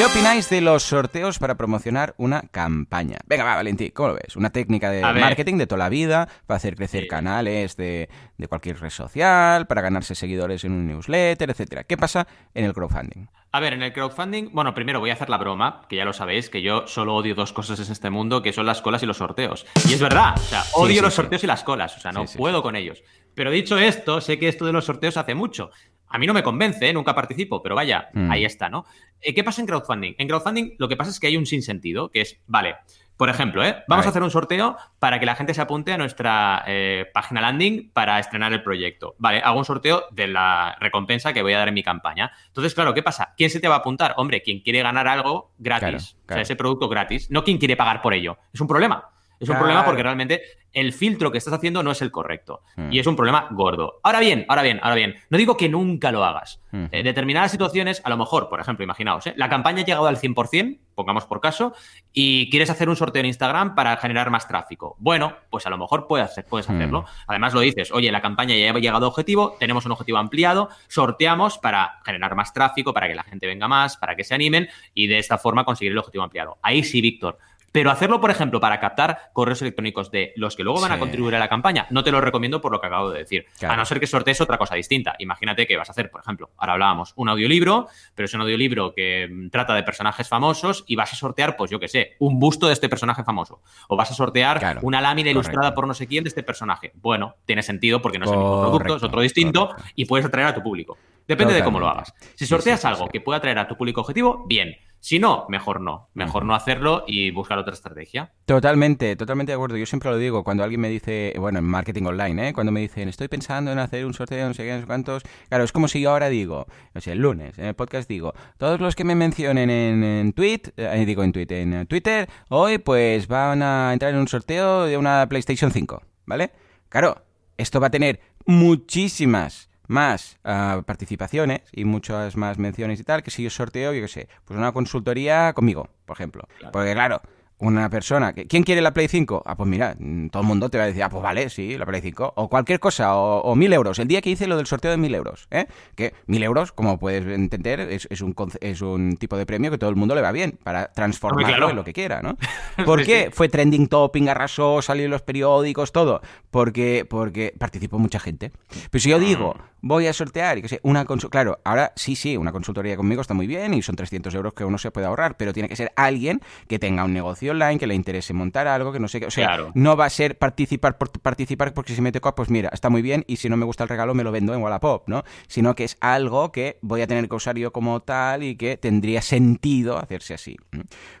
¿Qué opináis de los sorteos para promocionar una campaña? Venga, va, Valentín, ¿cómo lo ves? Una técnica de marketing de toda la vida para hacer crecer canales de, de, cualquier red social, para ganarse seguidores en un newsletter, etcétera. ¿Qué pasa en el crowdfunding? A ver, en el crowdfunding, bueno, primero voy a hacer la broma, que ya lo sabéis, que yo solo odio dos cosas en este mundo, que son las colas y los sorteos. Y es verdad, o sea, odio los sorteos y las colas, o sea, no puedo con ellos. Pero dicho esto, sé que esto de los sorteos hace mucho. A mí no me convence, ¿eh? nunca participo, pero vaya, mm. ahí está, ¿no? Eh, ¿Qué pasa en crowdfunding? En crowdfunding lo que pasa es que hay un sinsentido, que es, vale, por ejemplo, ¿eh? vamos a, hacer un sorteo para que la gente se apunte a nuestra eh, página landing para estrenar el proyecto. Vale, hago un sorteo de la recompensa que voy a dar en mi campaña. Entonces, claro, ¿qué pasa? ¿Quién se te va a apuntar? Hombre, quien quiere ganar algo gratis. O sea, ese producto gratis. No quien quiere pagar por ello. Es un problema. Es un problema porque realmente el filtro que estás haciendo no es el correcto. Hmm. Y es un problema gordo. Ahora bien, ahora bien, ahora bien. No digo que nunca lo hagas. Hmm. En determinadas situaciones, a lo mejor, por ejemplo, imaginaos, ¿eh? la campaña ha llegado al 100%, pongamos por caso, y quieres hacer un sorteo en Instagram para generar más tráfico. Bueno, pues a lo mejor puedes, hacer, puedes hmm. hacerlo. Además lo dices, oye, la campaña ya ha llegado a objetivo, tenemos un objetivo ampliado, sorteamos para generar más tráfico, para que la gente venga más, para que se animen y de esta forma conseguir el objetivo ampliado. Ahí sí, Víctor. Pero hacerlo, por ejemplo, para captar correos electrónicos de los que luego van a contribuir a la campaña, no te lo recomiendo por lo que acabo de decir. A no ser que sortees otra cosa distinta. Imagínate que vas a hacer, por ejemplo, ahora hablábamos, un audiolibro, pero es un audiolibro que mm, trata de personajes famosos y vas a sortear, pues yo qué sé, un busto de este personaje famoso. O vas a sortear una lámina ilustrada por no sé quién de este personaje. Bueno, tiene sentido porque no es el mismo producto, es otro distinto y puedes atraer a tu público. Depende de cómo lo hagas. Si sorteas algo que pueda atraer a tu público objetivo, bien. Si no, mejor no. Mejor no hacerlo y buscar otra estrategia. Totalmente, totalmente de acuerdo. Yo siempre lo digo cuando alguien me dice, bueno, en marketing online, ¿eh? cuando me dicen, estoy pensando en hacer un sorteo, no sé qué, no sé cuántos. Claro, es como si yo ahora digo, no sé, el lunes, en el podcast digo, todos los que me mencionen en, en tweet, eh, digo en tweet, en Twitter, hoy pues van a entrar en un sorteo de una PlayStation 5, ¿vale? Claro, esto va a tener muchísimas más ah, participaciones y muchas más menciones y tal, que si yo sorteo, yo qué sé, pues una consultoría conmigo, por ejemplo. Porque claro, una persona que... ¿Quién quiere la Play 5? Ah, pues mira, mm, todo el mundo te va a decir, ah, pues vale, sí, la Play 5. O cualquier cosa, o, mil euros. El día que hice lo del sorteo de mil euros, ¿eh? Que mil euros, como puedes entender, es, un, es un tipo de premio que todo el mundo le va bien para transformarlo en lo que quiera, ¿no? ¿Por qué? Fue trending topping, arrasó, salió en los periódicos, todo. Porque, porque participó mucha gente. Pero si yo digo, mm. voy a sortear, y que sé, una consultoría... Claro, ahora sí, sí, una consultoría conmigo está muy bien y son 300 euros que uno se puede ahorrar, pero tiene que ser alguien que tenga un negocio online, que le interese montar algo, que no sé qué. O sea, no va a ser participar por participar porque si me toca, pues mira, está muy bien y si no me gusta el regalo me lo vendo en Wallapop, ¿no? Sino que es algo que voy a tener que usar yo como tal y que tendría sentido hacerse así.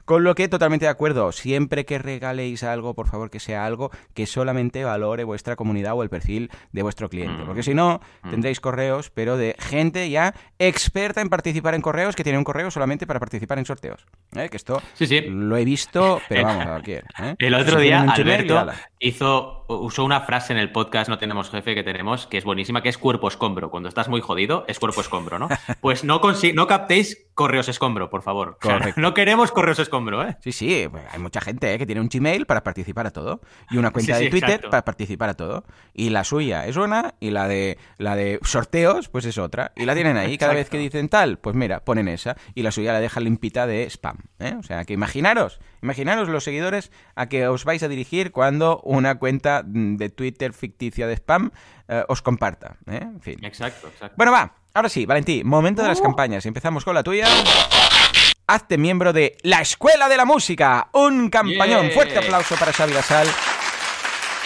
Con lo que totalmente de acuerdo, siempre que regaléis algo, por favor que sea algo que solamente valore vuestra comunidad o el perfil de vuestro cliente. Porque si no, mm. tendréis correos, pero de gente ya experta en participar en correos que tiene un correo solamente para participar en sorteos. ¿Eh? Que esto sí, sí. lo he visto, pero vamos, ¿eh? El otro día Alberto hizo, usó una frase en el podcast No tenemos jefe que tenemos, que es buenísima, que es cuerpo escombro. Cuando estás muy jodido, es cuerpo escombro, ¿no? Pues no, no captéis correos escombro, por favor. no queremos correos escombro, ¿eh? Sí, sí, pues hay mucha gente ¿eh? que tiene un Gmail para participar a todo y una cuenta de Twitter para participar a todo. Y la suya es una y la de la de sorteos pues es otra. Y la tienen ahí. Cada vez que dicen tal, pues mira, ponen esa y la suya la dejan limpita de spam. ¿eh? O sea, que imaginaros, imaginaros los seguidores a que os vais a dirigir cuando una cuenta de Twitter ficticia de spam eh, os comparta. ¿eh? En fin. Exacto, exacto. Bueno, va. Ahora sí, Valentí, momento de las uh. campañas. Empezamos con la tuya. Hazte miembro de la Escuela de la Música. Un campañón. Fuerte aplauso para Xavi Gasal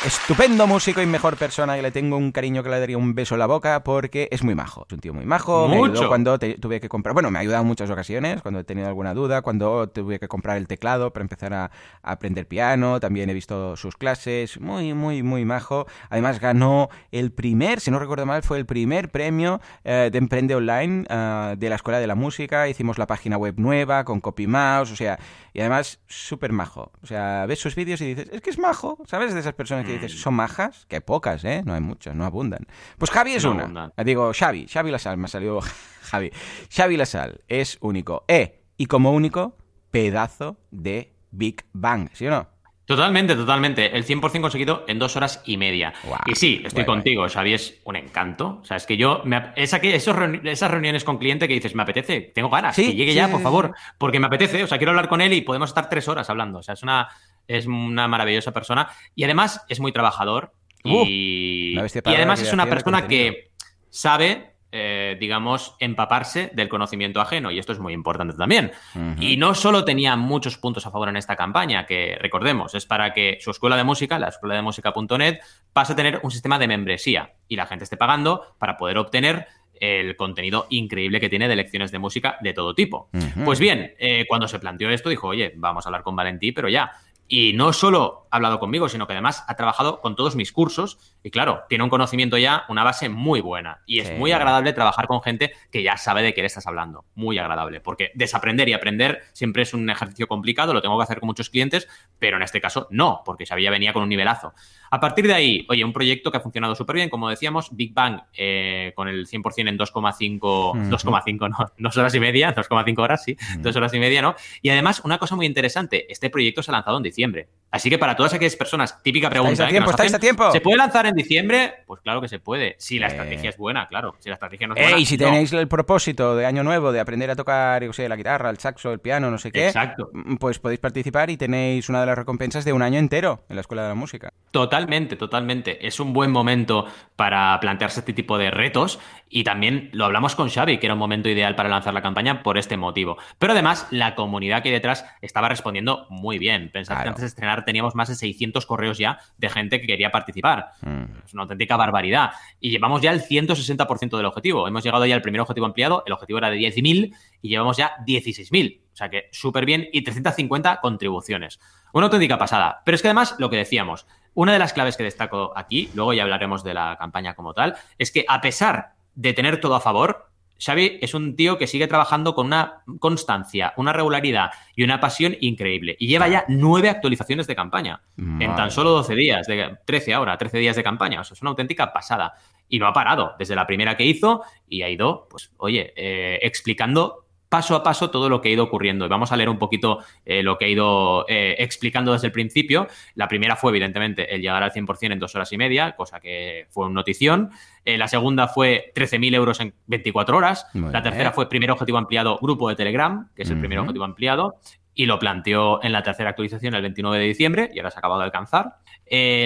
estupendo músico y mejor persona y le tengo un cariño que le daría un beso en la boca porque es muy majo. Es un tío muy majo. Me ayudó cuando tuve que comprar. Bueno, me ha ayudado en muchas ocasiones cuando he tenido alguna duda, cuando tuve que comprar el teclado para empezar a, aprender piano. También he visto sus clases. Muy, muy, muy majo. Además, ganó el primer, si no recuerdo mal, fue el primer premio eh, de Emprende Online eh, de la Escuela de la Música. Hicimos la página web nueva con Copy Mouse. O sea, y además, súper majo. O sea, ves sus vídeos y dices, es que es majo. ¿Sabes? De esas personas que dices, son majas, que hay pocas, ¿eh? No hay muchas, no abundan. Pues Javi es una. Digo, Xavi, Xavi Lasal, me ha salido Javi. Xavi Lasal es único. E, y como único, pedazo de Big Bang, ¿sí o no? Totalmente, totalmente. El 100% conseguido en dos horas y media. y sí, estoy contigo, Xavi es un encanto. O sea, es que yo, me, esa, esas reuniones con cliente que dices, me apetece, tengo ganas, que llegue ya, por favor, porque me apetece, o sea, quiero hablar con él y podemos estar tres horas hablando. O sea, es una, es una maravillosa persona y además es muy trabajador uh, y, y además es una persona que sabe eh, digamos, empaparse del conocimiento ajeno, y esto es muy importante también. Y no solo tenía muchos puntos a favor en esta campaña, que recordemos, es para que su escuela de música, la escuela de música.net, pase a tener un sistema de membresía y la gente esté pagando para poder obtener el contenido increíble que tiene de lecciones de música de todo tipo. Pues bien, eh, cuando se planteó esto, dijo, oye, vamos a hablar con Valentí, pero ya. Y no solo hablado conmigo, sino que además ha trabajado con todos mis cursos y claro, tiene un conocimiento ya, una base muy buena. Y es muy agradable trabajar con gente que ya sabe de qué le estás hablando. Muy agradable. Porque desaprender y aprender siempre es un ejercicio complicado, lo tengo que hacer con muchos clientes, pero en este caso no, porque Xavier venía con un nivelazo. A partir de ahí, oye, un proyecto que ha funcionado súper bien, como decíamos, Big Bang eh, con el 100% en 2,5, 2,5 no, dos horas y media, 2,5 horas, sí, dos horas y media, ¿no? Y además, una cosa muy interesante, este proyecto se ha lanzado en diciembre. Así que para todas aquellas personas, típica pregunta. ¿Estáis a ¿eh? tiempo? ¿Estáis a tiempo? ¿Se puede lanzar en diciembre? Pues claro que se puede. Si la estrategia es buena, claro. Si la estrategia no es buena. Y si tenéis el propósito de año nuevo de aprender a tocar, yo sé, la guitarra, el saxo, el piano, no sé qué. Exacto. Mm, pues podéis participar y tenéis una de las recompensas de un año entero en la Escuela de la Música. Totalmente, totalmente. Es un buen momento para plantearse este tipo de retos y también lo hablamos con Xavi, que era un momento ideal para lanzar la campaña por este motivo. Pero además, la comunidad que hay detrás estaba respondiendo muy bien. Pensad que antes de estrenar teníamos más de 600 correos ya de gente que quería participar. Mm. Es una auténtica barbaridad. Y llevamos ya el 160% del objetivo. Hemos llegado ya al primer objetivo ampliado, el objetivo era de 10.000 y llevamos ya 16.000. O sea que súper bien y 350 contribuciones. Una auténtica pasada. Pero es que además, lo que decíamos, una de las claves que destaco aquí, luego ya hablaremos de la campaña como tal, es que a pesar de tener todo a favor, Xavi es un tío que sigue trabajando con una constancia, una regularidad y una pasión increíble. Y lleva ya nueve actualizaciones de campaña en tan solo 12 días, de 13 ahora, 13 días de campaña. O sea, es una auténtica pasada. Y no ha parado desde la primera que hizo y ha ido, pues, oye, eh, explicando paso a paso todo lo que ha ido ocurriendo. Y vamos a leer un poquito eh, lo que ha ido eh, explicando desde el principio. La primera fue, evidentemente, el llegar al 100% en dos horas y media, cosa que fue una notición. Eh, la segunda fue 13.000 euros en 24 horas. la tercera fue primer objetivo ampliado, grupo de Telegram, que es el primer objetivo ampliado y lo planteó en la tercera actualización el 29 de diciembre y ahora se ha acabado de alcanzar.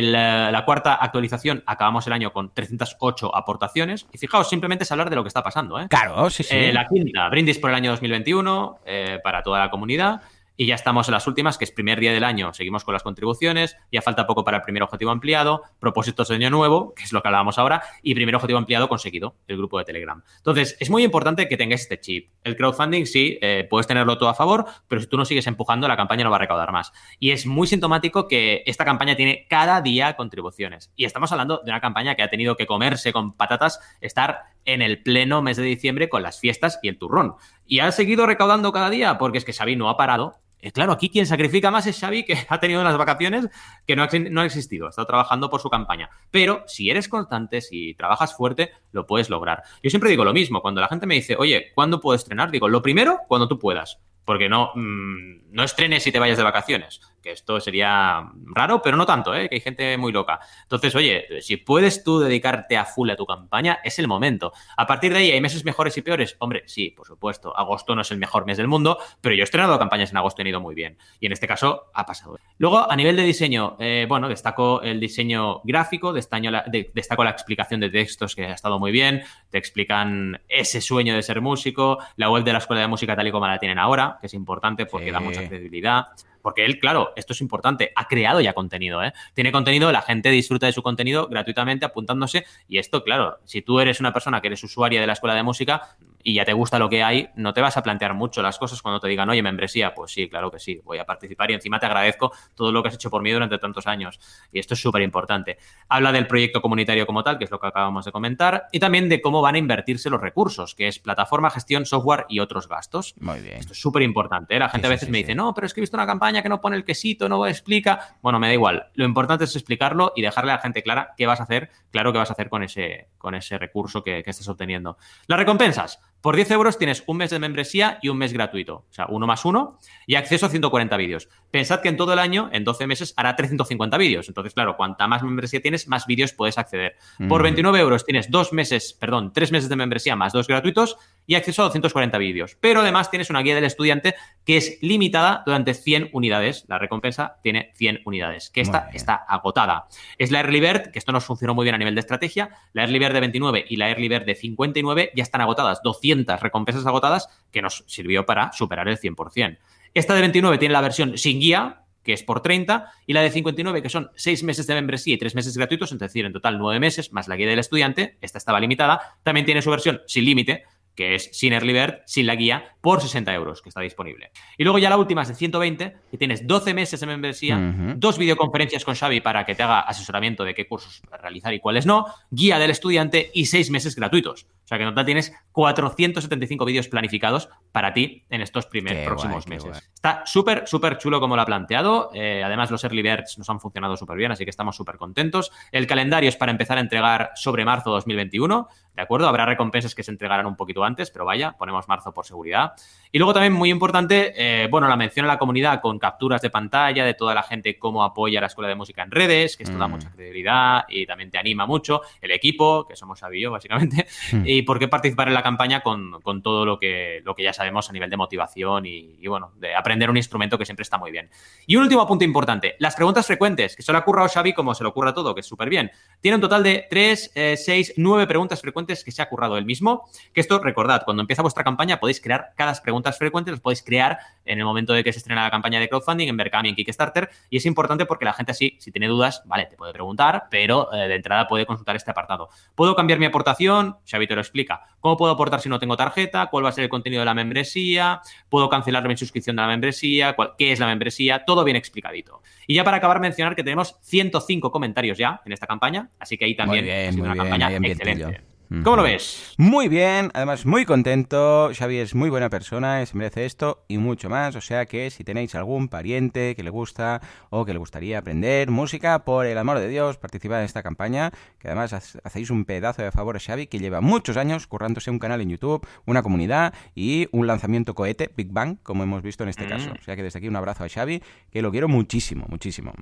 La cuarta actualización acabamos el año con 308 aportaciones y fijaos, simplemente es hablar de lo que está pasando. ¿eh? Claro, sí, sí. Eh, la quinta, brindis por el año 2021 eh, para toda la comunidad. Y ya estamos en las últimas, que es primer día del año. Seguimos con las contribuciones. Ya falta poco para el primer objetivo ampliado. Propósitos de año nuevo, que es lo que hablábamos ahora. Y primer objetivo ampliado conseguido, el grupo de Telegram. Entonces, es muy importante que tengáis este chip. El crowdfunding, sí, eh, puedes tenerlo todo a favor, pero si tú no sigues empujando, la campaña no va a recaudar más. Y es muy sintomático que esta campaña tiene cada día contribuciones. Y estamos hablando de una campaña que ha tenido que comerse con patatas, estar en el pleno mes de diciembre con las fiestas y el turrón. Y ha seguido recaudando cada día porque es que Xavi no ha parado eh, claro, aquí quien sacrifica más es Xavi, que ha tenido unas vacaciones que no ha, no ha existido, ha estado trabajando por su campaña. Pero si eres constante, si trabajas fuerte, lo puedes lograr. Yo siempre digo lo mismo, cuando la gente me dice, oye, ¿cuándo puedo estrenar? Digo, lo primero, cuando tú puedas. Porque no, mm, no estrenes y te vayas de vacaciones que esto sería raro, pero no tanto, ¿eh? que hay gente muy loca. Entonces, oye, si puedes tú dedicarte a full a tu campaña, es el momento. A partir de ahí, ¿hay meses mejores y peores? Hombre, sí, por supuesto. Agosto no es el mejor mes del mundo, pero yo he estrenado campañas en agosto y he ido muy bien. Y en este caso, ha pasado. Luego, a nivel de diseño, eh, bueno, destaco el diseño gráfico, destaco la, destaco la explicación de textos que ha estado muy bien, te explican ese sueño de ser músico, la web de la escuela de música tal y como la tienen ahora, que es importante porque da mucha credibilidad. Porque él, claro, esto es importante, ha creado ya contenido, ¿eh? Tiene contenido, la gente disfruta de su contenido gratuitamente apuntándose. Y esto, claro, si tú eres una persona que eres usuaria de la escuela de música y ya te gusta lo que hay, no te vas a plantear mucho las cosas cuando te digan, oye, membresía. Pues sí, claro que sí, voy a participar y encima te agradezco todo lo que has hecho por mí durante tantos años. Y esto es súper importante. Habla del proyecto comunitario como tal, que es lo que acabamos de comentar, y también de cómo van a invertirse los recursos, que es plataforma, gestión, software y otros gastos. Muy bien. Esto es súper importante. ¿eh? La gente a veces me dice, no, pero es que he visto una campaña que no pone el quesito, no explica. Bueno, me da igual. Lo importante es explicarlo y dejarle a la gente clara qué vas a hacer, claro qué vas a hacer con ese, con ese recurso que, que estés obteniendo. Las recompensas. Por 10 euros tienes un mes de membresía y un mes gratuito, o sea, uno más uno, y acceso a 140 vídeos. Pensad que en todo el año, en 12 meses, hará 350 vídeos. Entonces, claro, cuanta más membresía tienes, más vídeos puedes acceder. Por 29 mm. euros tienes dos meses, perdón, tres meses de membresía más dos gratuitos y acceso a 240 vídeos. Pero además tienes una guía del estudiante que es limitada durante 100 unidades. La recompensa tiene 100 unidades, que esta está agotada. Es la Early Bird, que esto nos funcionó muy bien a nivel de estrategia. La Early Bird de 29 y la Early Bird de 59 ya están agotadas. 200 recompensas agotadas que nos sirvió para superar el 100%. Esta de 29 tiene la versión sin guía, que es por 30, y la de 59, que son 6 meses de membresía y 3 meses gratuitos, es decir, en total 9 meses, más la guía del estudiante, esta estaba limitada, también tiene su versión sin límite, que es sin Early Bird, sin la guía, por 60 euros, que está disponible. Y luego ya la última es de 120, que tienes 12 meses de membresía, dos videoconferencias con Xavi para que te haga asesoramiento de qué cursos realizar y cuáles no, guía del estudiante y 6 meses gratuitos. O sea que en total tienes 475 vídeos planificados para ti en estos primeros próximos meses. Está súper, súper chulo como lo ha planteado. Eh, además, los early birds nos han funcionado súper bien, así que estamos súper contentos. El calendario es para empezar a entregar sobre marzo 2021. ¿De acuerdo? Habrá recompensas que se entregarán un poquito antes, pero vaya, ponemos marzo por seguridad. Y luego también muy importante, eh, bueno, la mención a la comunidad con capturas de pantalla de toda la gente, cómo apoya la Escuela de Música en redes, que esto da mm. mucha credibilidad y también te anima mucho. El equipo, que somos Xavi yo, básicamente. Mm. Y por qué participar en la campaña con, todo lo que, lo que ya sabemos a nivel de motivación y, bueno, de aprender un instrumento que siempre está muy bien. Y un último punto importante, las preguntas frecuentes, que se le ha currado Xavi como se le ocurra todo, que es súper bien. Tiene un total de 3, 6, 9 preguntas frecuentes que se ha currado él mismo. Que esto, recordad, cuando empieza vuestra campaña podéis crear cada preguntas frecuentes, las podéis crear en el momento de que se estrena la campaña de crowdfunding en Berkami, en Kickstarter. Y es importante porque la gente así, si tiene dudas, vale, te puede preguntar, pero eh, de entrada puede consultar este apartado. ¿Puedo cambiar mi aportación? Xavi te lo explica. ¿Cómo puedo aportar si no tengo tarjeta? ¿Cuál va a ser el contenido de la membresía? ¿Puedo cancelar mi suscripción de la membresía? ¿Qué es la membresía? Todo bien explicadito. Y ya para acabar, mencionar que tenemos 105 comentarios ya en esta campaña, así que ahí también es una campaña excelente. ¿Cómo lo ves? Muy bien, además muy contento. Xavi es muy buena persona, se merece esto y mucho más. O sea que si tenéis algún pariente que le gusta o que le gustaría aprender música, por el amor de Dios, participad en esta campaña. Que además hacéis un pedazo de favor a Xavi, que lleva muchos años currándose un canal en YouTube, una comunidad y un lanzamiento cohete, Big Bang, como hemos visto en este mm. caso. O sea que desde aquí un abrazo a Xavi, que lo quiero muchísimo, muchísimo.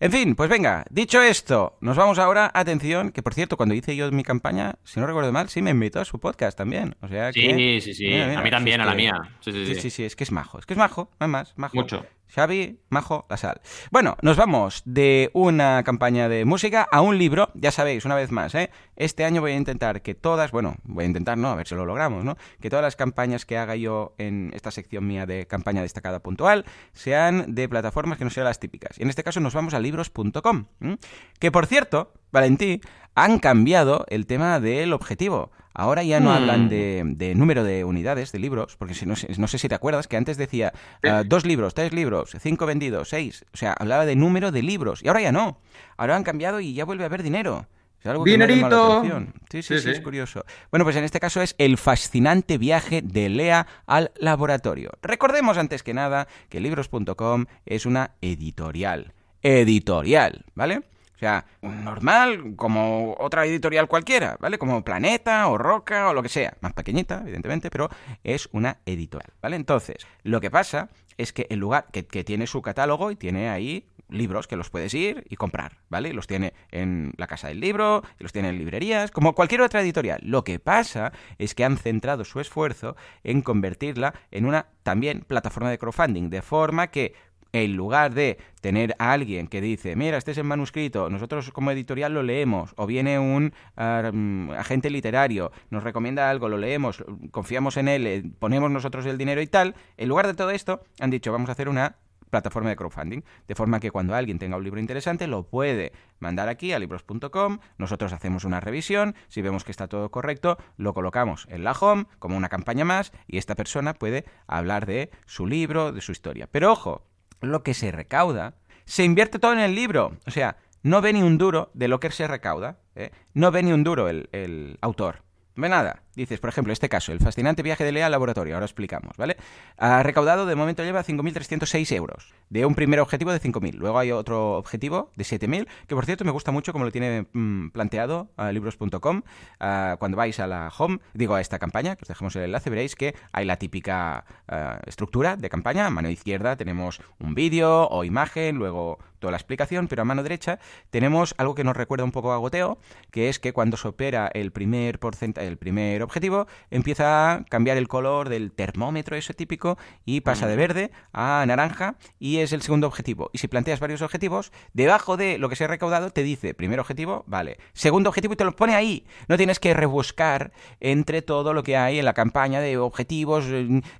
En fin, pues venga, dicho esto, nos vamos ahora, atención, que por cierto, cuando hice yo mi campaña si no recuerdo mal, sí me invitó a su podcast también. O sea sí, sí, sí. a mí también, a la mía. Sí sí, sí sí, es que es majo. Es que es majo, más, majo. Mucho. Xavi, Majo, La Sal. Bueno, nos vamos de una campaña de música a un libro, ya sabéis, una vez más, ¿eh? Este año voy a intentar que todas, bueno, voy a intentar, no, a ver si lo logramos, ¿no? Que todas las campañas que haga yo en esta sección mía de campaña destacada puntual sean de plataformas que no sean las típicas. Y en este caso nos vamos a libros.com, que por cierto, Valentí, han cambiado el tema del objetivo. Ahora ya no hablan hmm. de, número de unidades de libros, porque si no, no, sé si te acuerdas que antes decía ah, dos libros, tres libros, cinco vendidos, seis. O sea, hablaba de número de libros. Y ahora ya no. Ahora han cambiado y ya vuelve a haber dinero. Es algo ¡Dinerito! sí, sí, sí, es curioso. Bueno, pues en este caso es el fascinante viaje de Lea al laboratorio. Recordemos antes que nada que libros.com es una editorial. Editorial, ¿vale? O sea, normal, como otra editorial cualquiera, ¿vale? Como Planeta o Roca o lo que sea. Más pequeñita, evidentemente, pero es una editorial, ¿vale? Entonces, lo que pasa es que el lugar que, tiene su catálogo y tiene ahí libros que los puedes ir y comprar, ¿vale? Los tiene en la casa del libro, los tiene en librerías, como cualquier otra editorial. Lo que pasa es que han centrado su esfuerzo en convertirla en una también plataforma de crowdfunding, de forma que en lugar de tener a alguien que dice, mira, este es el manuscrito, nosotros como editorial lo leemos, o viene un agente literario, nos recomienda algo, lo leemos, confiamos en él, ponemos nosotros el dinero y tal, en lugar de todo esto, han dicho, vamos a hacer una plataforma de crowdfunding, de forma que cuando alguien tenga un libro interesante lo puede mandar aquí a libros.com, nosotros hacemos una revisión, si vemos que está todo correcto, lo colocamos en la home como una campaña más y esta persona puede hablar de su libro, de su historia. Pero ojo, lo que se recauda se invierte todo en el libro. O sea, no ve ni un duro de lo que se recauda. ¿eh? No ve ni un duro el, el autor. No ve nada. Dices, por ejemplo, este caso, el fascinante viaje de Lea al laboratorio, ahora explicamos, ¿vale? Ha recaudado, de momento lleva 5.306 euros, de un primer objetivo de 5.000. Luego hay otro objetivo de 7.000, que por cierto me gusta mucho como lo tiene mm, planteado libros.com. cuando vais a la home, digo a esta campaña, que os dejamos el enlace, veréis que hay la típica estructura de campaña. A mano izquierda tenemos un vídeo o imagen, luego toda la explicación, pero a mano derecha tenemos algo que nos recuerda un poco a goteo, que es que cuando se opera el primer porcentaje, el primer objetivo, empieza a cambiar el color del termómetro ese típico y pasa de verde a naranja y es el segundo objetivo. Y si planteas varios objetivos, debajo de lo que se ha recaudado te dice primer objetivo, vale, segundo objetivo y te lo pone ahí. No tienes que rebuscar entre todo lo que hay en la campaña de objetivos,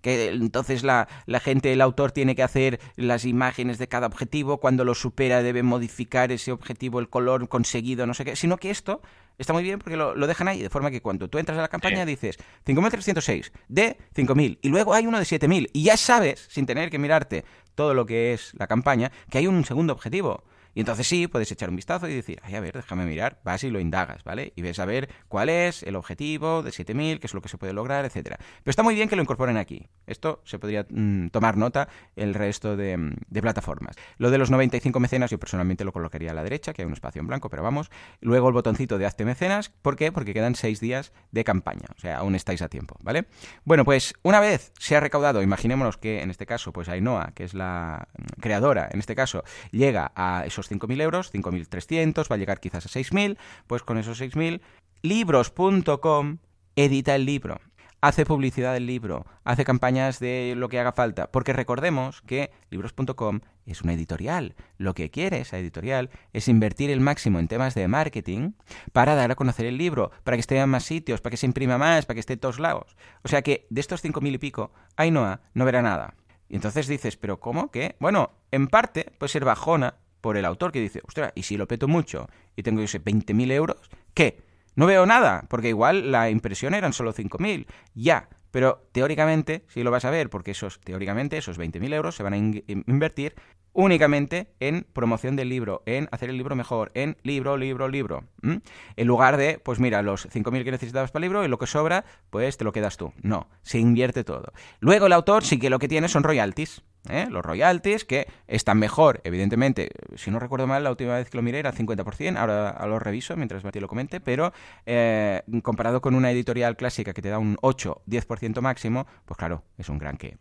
que entonces la, la gente, el autor tiene que hacer las imágenes de cada objetivo, cuando lo supera debe modificar ese objetivo, el color conseguido, no sé qué, sino que esto está muy bien porque lo, dejan ahí, de forma que cuando tú entras a la campaña dices 5.306 de 5.000 y luego hay uno de 7.000 y ya sabes, sin tener que mirarte todo lo que es la campaña, que hay un segundo objetivo. Y entonces sí, puedes echar un vistazo y decir, ay, a ver, déjame mirar, vas y lo indagas, ¿vale? Y ves a ver cuál es el objetivo de 7000, qué es lo que se puede lograr, etcétera. Pero está muy bien que lo incorporen aquí. Esto se podría mm, tomar nota el resto de, mm, plataformas. Lo de los 95 mecenas, yo personalmente lo colocaría a la derecha, que hay un espacio en blanco, pero vamos. Luego el botoncito de hazte mecenas, ¿por qué? Porque quedan seis días de campaña, o sea, aún estáis a tiempo, ¿vale? Bueno, pues una vez se ha recaudado, imaginémonos que en este caso, pues Ainhoa, que es la mm, creadora, en este caso, llega a esos 5.000 euros, 5.300, va a llegar quizás a 6.000, pues con esos 6.000, libros.com edita el libro hace publicidad del libro, hace campañas de lo que haga falta, porque recordemos que libros.com es una editorial. Lo que quiere esa editorial es invertir el máximo en temas de marketing para dar a conocer el libro, para que esté en más sitios, para que se imprima más, para que esté en todos lados. O sea que de estos 5.000 y pico, Ainhoa no verá nada. Y entonces dices, ¿pero cómo? ¿Qué? Bueno, en parte puede ser bajona por el autor que dice, ostras, ¿y si lo peto mucho y tengo, yo sé, 20.000 euros? ¿Qué? no veo nada, porque igual la impresión eran solo 5.000. Ya, pero teóricamente sí lo vas a ver, porque esos, teóricamente, esos 20.000 euros se van a invertir únicamente en promoción del libro, en hacer el libro mejor, en libro, libro, libro. En lugar de, pues mira, los 5.000 que necesitabas para el libro y lo que sobra, pues te lo quedas tú. No, se invierte todo. Luego el autor sí que lo que tiene son royalties. ¿Eh? los royalties, que están mejor, evidentemente. Si no recuerdo mal, la última vez que lo miré era 50%, ahora lo reviso mientras Mati lo comente, pero eh, comparado con una editorial clásica que te da un 8-10% máximo, pues claro, es un gran qué.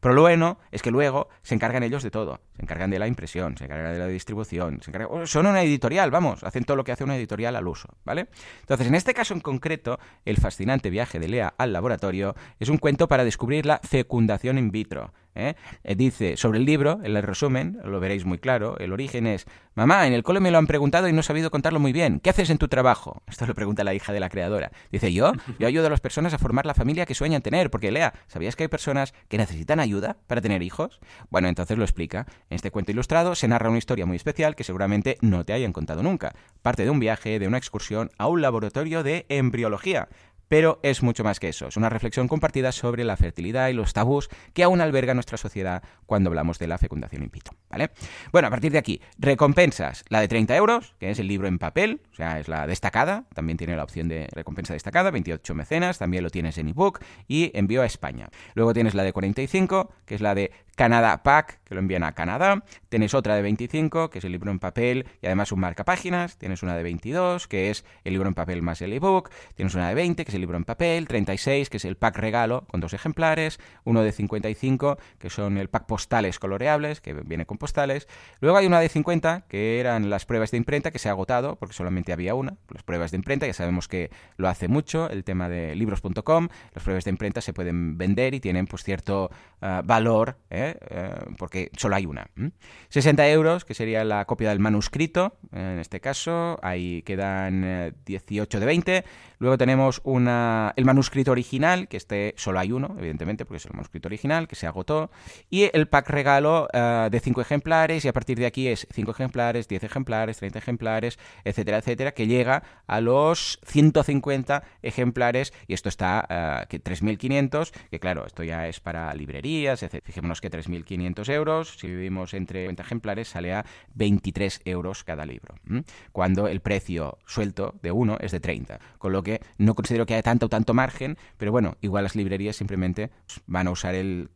Pero lo bueno es que luego se encargan ellos de todo. Se encargan de la impresión, se encargan de la distribución, se encargan... son una editorial, vamos, hacen todo lo que hace una editorial al uso, ¿vale? Entonces, en este caso en concreto, el fascinante viaje de Lea al laboratorio es un cuento para descubrir la fecundación in vitro. ¿Eh? Eh, dice sobre el libro, en el resumen, lo veréis muy claro, el origen es, mamá, en el cole me lo han preguntado y no he sabido contarlo muy bien, ¿qué haces en tu trabajo? Esto lo pregunta la hija de la creadora. Dice, yo, yo ayudo a las personas a formar la familia que sueñan tener, porque Lea, ¿sabías que hay personas que necesitan ayuda para tener hijos? Bueno, entonces lo explica. En este cuento ilustrado se narra una historia muy especial que seguramente no te hayan contado nunca. Parte de un viaje, de una excursión a un laboratorio de embriología. Pero es mucho más que eso, es una reflexión compartida sobre la fertilidad y los tabús que aún alberga nuestra sociedad cuando hablamos de la fecundación in vitro, ¿vale? Bueno, a partir de aquí, recompensas, la de 30 euros, que es el libro en papel, o sea, es la destacada, también tiene la opción de recompensa destacada, 28 mecenas, también lo tienes en ebook y envío a España. Luego tienes la de 45, que es la de Canadá Pack, que lo envían a Canadá. Tienes otra de 25, que es el libro en papel y además un marca páginas. Tienes una de 22, que es el libro en papel más el ebook. Tienes una de 20, que es el libro en papel. 36, que es el pack regalo con dos ejemplares. Uno de 55, que son el pack postales coloreables, que viene con postales. Luego hay una de 50, que eran las pruebas de imprenta, que se ha agotado porque solamente había una. Las pruebas de imprenta, ya sabemos que lo hace mucho el tema de libros.com. Las pruebas de imprenta se pueden vender y tienen pues cierto ah, valor. ¿eh? Eh, porque solo hay una. 60 euros, que sería la copia del manuscrito, en este caso, ahí quedan 18 eh, de 20. Luego tenemos una, el manuscrito original, que este solo hay uno, evidentemente, porque es el manuscrito original, que se agotó. Y el pack regalo eh, de 5 ejemplares, y a partir de aquí es 5 ejemplares, 10 ejemplares, 30 ejemplares, etcétera, etcétera, que llega a los 150 ejemplares, y esto está uh, que 3.500, que claro, esto ya es para librerías, etc. Fijémonos que 3.500 euros, si vivimos entre 50 ejemplares, sale a 23 euros cada libro, cuando el precio suelto de uno es de 30, con lo que no considero que haya tanto o tanto margen, pero bueno, igual las librerías simplemente van a usar el,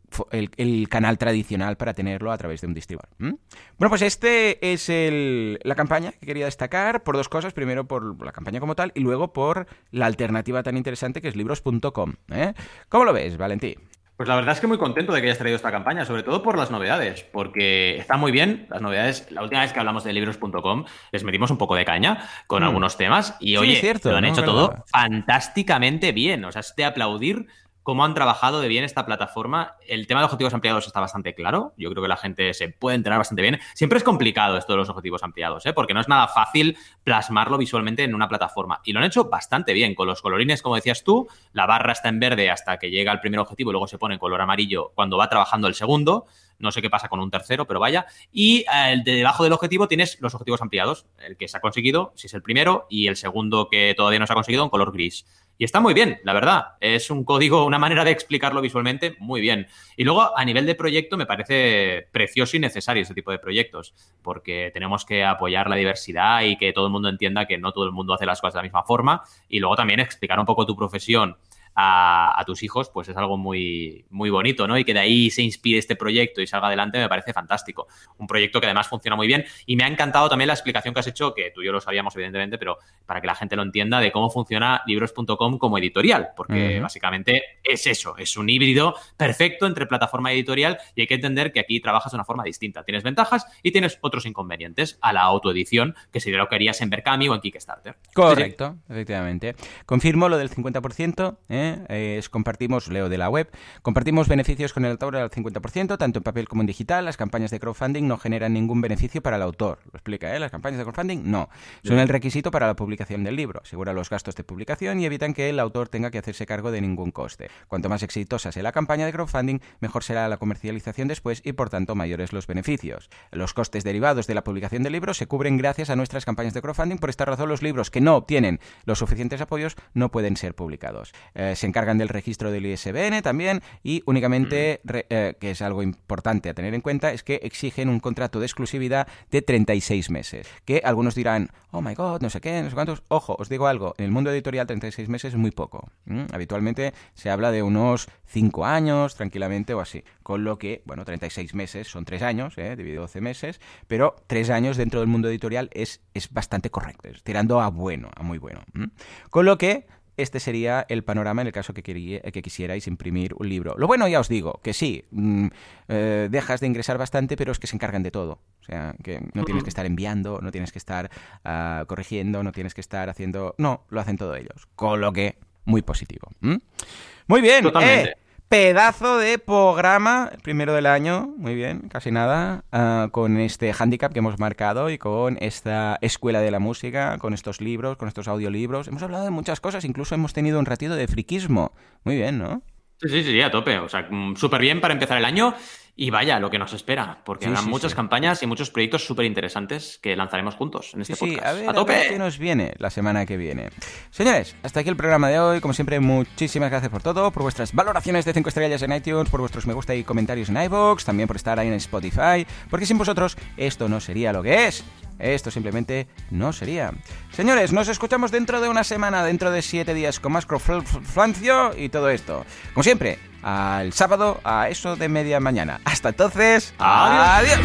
canal tradicional para tenerlo a través de un distribuidor. Bueno, pues este es el, la campaña que quería destacar por dos cosas. Primero por la campaña como tal y luego por la alternativa tan interesante que es libros.com. ¿eh? ¿Cómo lo ves, Valentín? Pues la verdad es que muy contento de que hayas traído esta campaña, sobre todo por las novedades, porque está muy bien las novedades. La última vez que hablamos de libros.com les metimos un poco de caña con mm. algunos temas y oye, lo han hecho todo fantásticamente bien. O sea, es de aplaudir cómo han trabajado de bien esta plataforma. El tema de objetivos ampliados está bastante claro. Yo creo que la gente se puede enterar bastante bien. Siempre es complicado esto de los objetivos ampliados, ¿eh? porque no es nada fácil plasmarlo visualmente en una plataforma. Y lo han hecho bastante bien. Con los colorines, como decías tú, la barra está en verde hasta que llega el primer objetivo y luego se pone en color amarillo cuando va trabajando el segundo. No sé qué pasa con un tercero, pero vaya. Y eh, debajo del objetivo tienes los objetivos ampliados. El que se ha conseguido, si es el primero, y el segundo que todavía no se ha conseguido en color gris. Y está muy bien, la verdad. Es un código, una manera de explicarlo visualmente muy bien. Y luego, a nivel de proyecto, me parece precioso y necesario este tipo de proyectos, porque tenemos que apoyar la diversidad y que todo el mundo entienda que no todo el mundo hace las cosas de la misma forma. Y luego también explicar un poco tu profesión a, tus hijos, pues es algo muy, muy bonito, ¿no? Y que de ahí se inspire este proyecto y salga adelante me parece fantástico. Un proyecto que además funciona muy bien y me ha encantado también la explicación que has hecho, que tú y yo lo sabíamos evidentemente, pero para que la gente lo entienda, de cómo funciona libros.com como editorial, porque básicamente es eso, es un híbrido perfecto entre plataforma y editorial y hay que entender que aquí trabajas de una forma distinta. Tienes ventajas y tienes otros inconvenientes a la autoedición, que sería lo que harías en Berkami o en Kickstarter. Correcto, efectivamente. Confirmo lo del 50%, ¿eh? ¿Eh? Es, compartimos, leo de la web, compartimos beneficios con el autor al 50%, tanto en papel como en digital. Las campañas de crowdfunding no generan ningún beneficio para el autor. Lo explica, ¿eh? Las campañas de crowdfunding no. Son el requisito para la publicación del libro. Asegura los gastos de publicación y evitan que el autor tenga que hacerse cargo de ningún coste. Cuanto más exitosa sea la campaña de crowdfunding, mejor será la comercialización después y por tanto mayores los beneficios. Los costes derivados de la publicación del libro se cubren gracias a nuestras campañas de crowdfunding. Por esta razón, los libros que no obtienen los suficientes apoyos no pueden ser publicados. Eh, se encargan del registro del ISBN también y únicamente, mm. eh, que es algo importante a tener en cuenta, es que exigen un contrato de exclusividad de 36 meses. Que algunos dirán, oh my god, no sé qué, no sé cuántos. Ojo, os digo algo, en el mundo editorial 36 meses es muy poco. Habitualmente se habla de unos 5 años, tranquilamente o así. Con lo que, bueno, 36 meses son 3 años, ¿eh? dividido 12 meses, pero 3 años dentro del mundo editorial es, es bastante correcto, es tirando a bueno, a muy bueno. Con lo que este sería el panorama en el caso que, que, quisierais imprimir un libro. Lo bueno, ya os digo, que sí, mm, eh, dejas de ingresar bastante, pero es que se encargan de todo. O sea, que no tienes que estar enviando, no tienes que estar ah, corrigiendo, no tienes que estar haciendo... No, lo hacen todos ellos. Con lo que, muy positivo. Muy bien. Eh, pedazo de programa, el primero del año, muy bien, casi nada, ah, con este handicap que hemos marcado y con esta escuela de la música, con estos libros, con estos audiolibros. Hemos hablado de muchas cosas, incluso hemos tenido un ratito de friquismo. Muy bien, ¿no? Sí, sí, sí, a tope. O sea, mm, súper bien para empezar el año. Y vaya, lo que nos espera, porque habrá muchas campañas y muchos proyectos súper interesantes que lanzaremos juntos en este podcast. a ver, a, tope. qué nos viene la semana que viene. Señores, hasta aquí el programa de hoy. Como siempre, muchísimas gracias por todo, por vuestras valoraciones de 5 estrellas en iTunes, por vuestros me gusta y comentarios en iVoox, también por estar ahí en Spotify, porque sin vosotros esto no sería lo que es. Esto simplemente no sería. Señores, nos escuchamos dentro de una semana, dentro de 7 días, con más Flancio y todo esto. Como siempre, al sábado a eso de media mañana. Hasta entonces, adiós.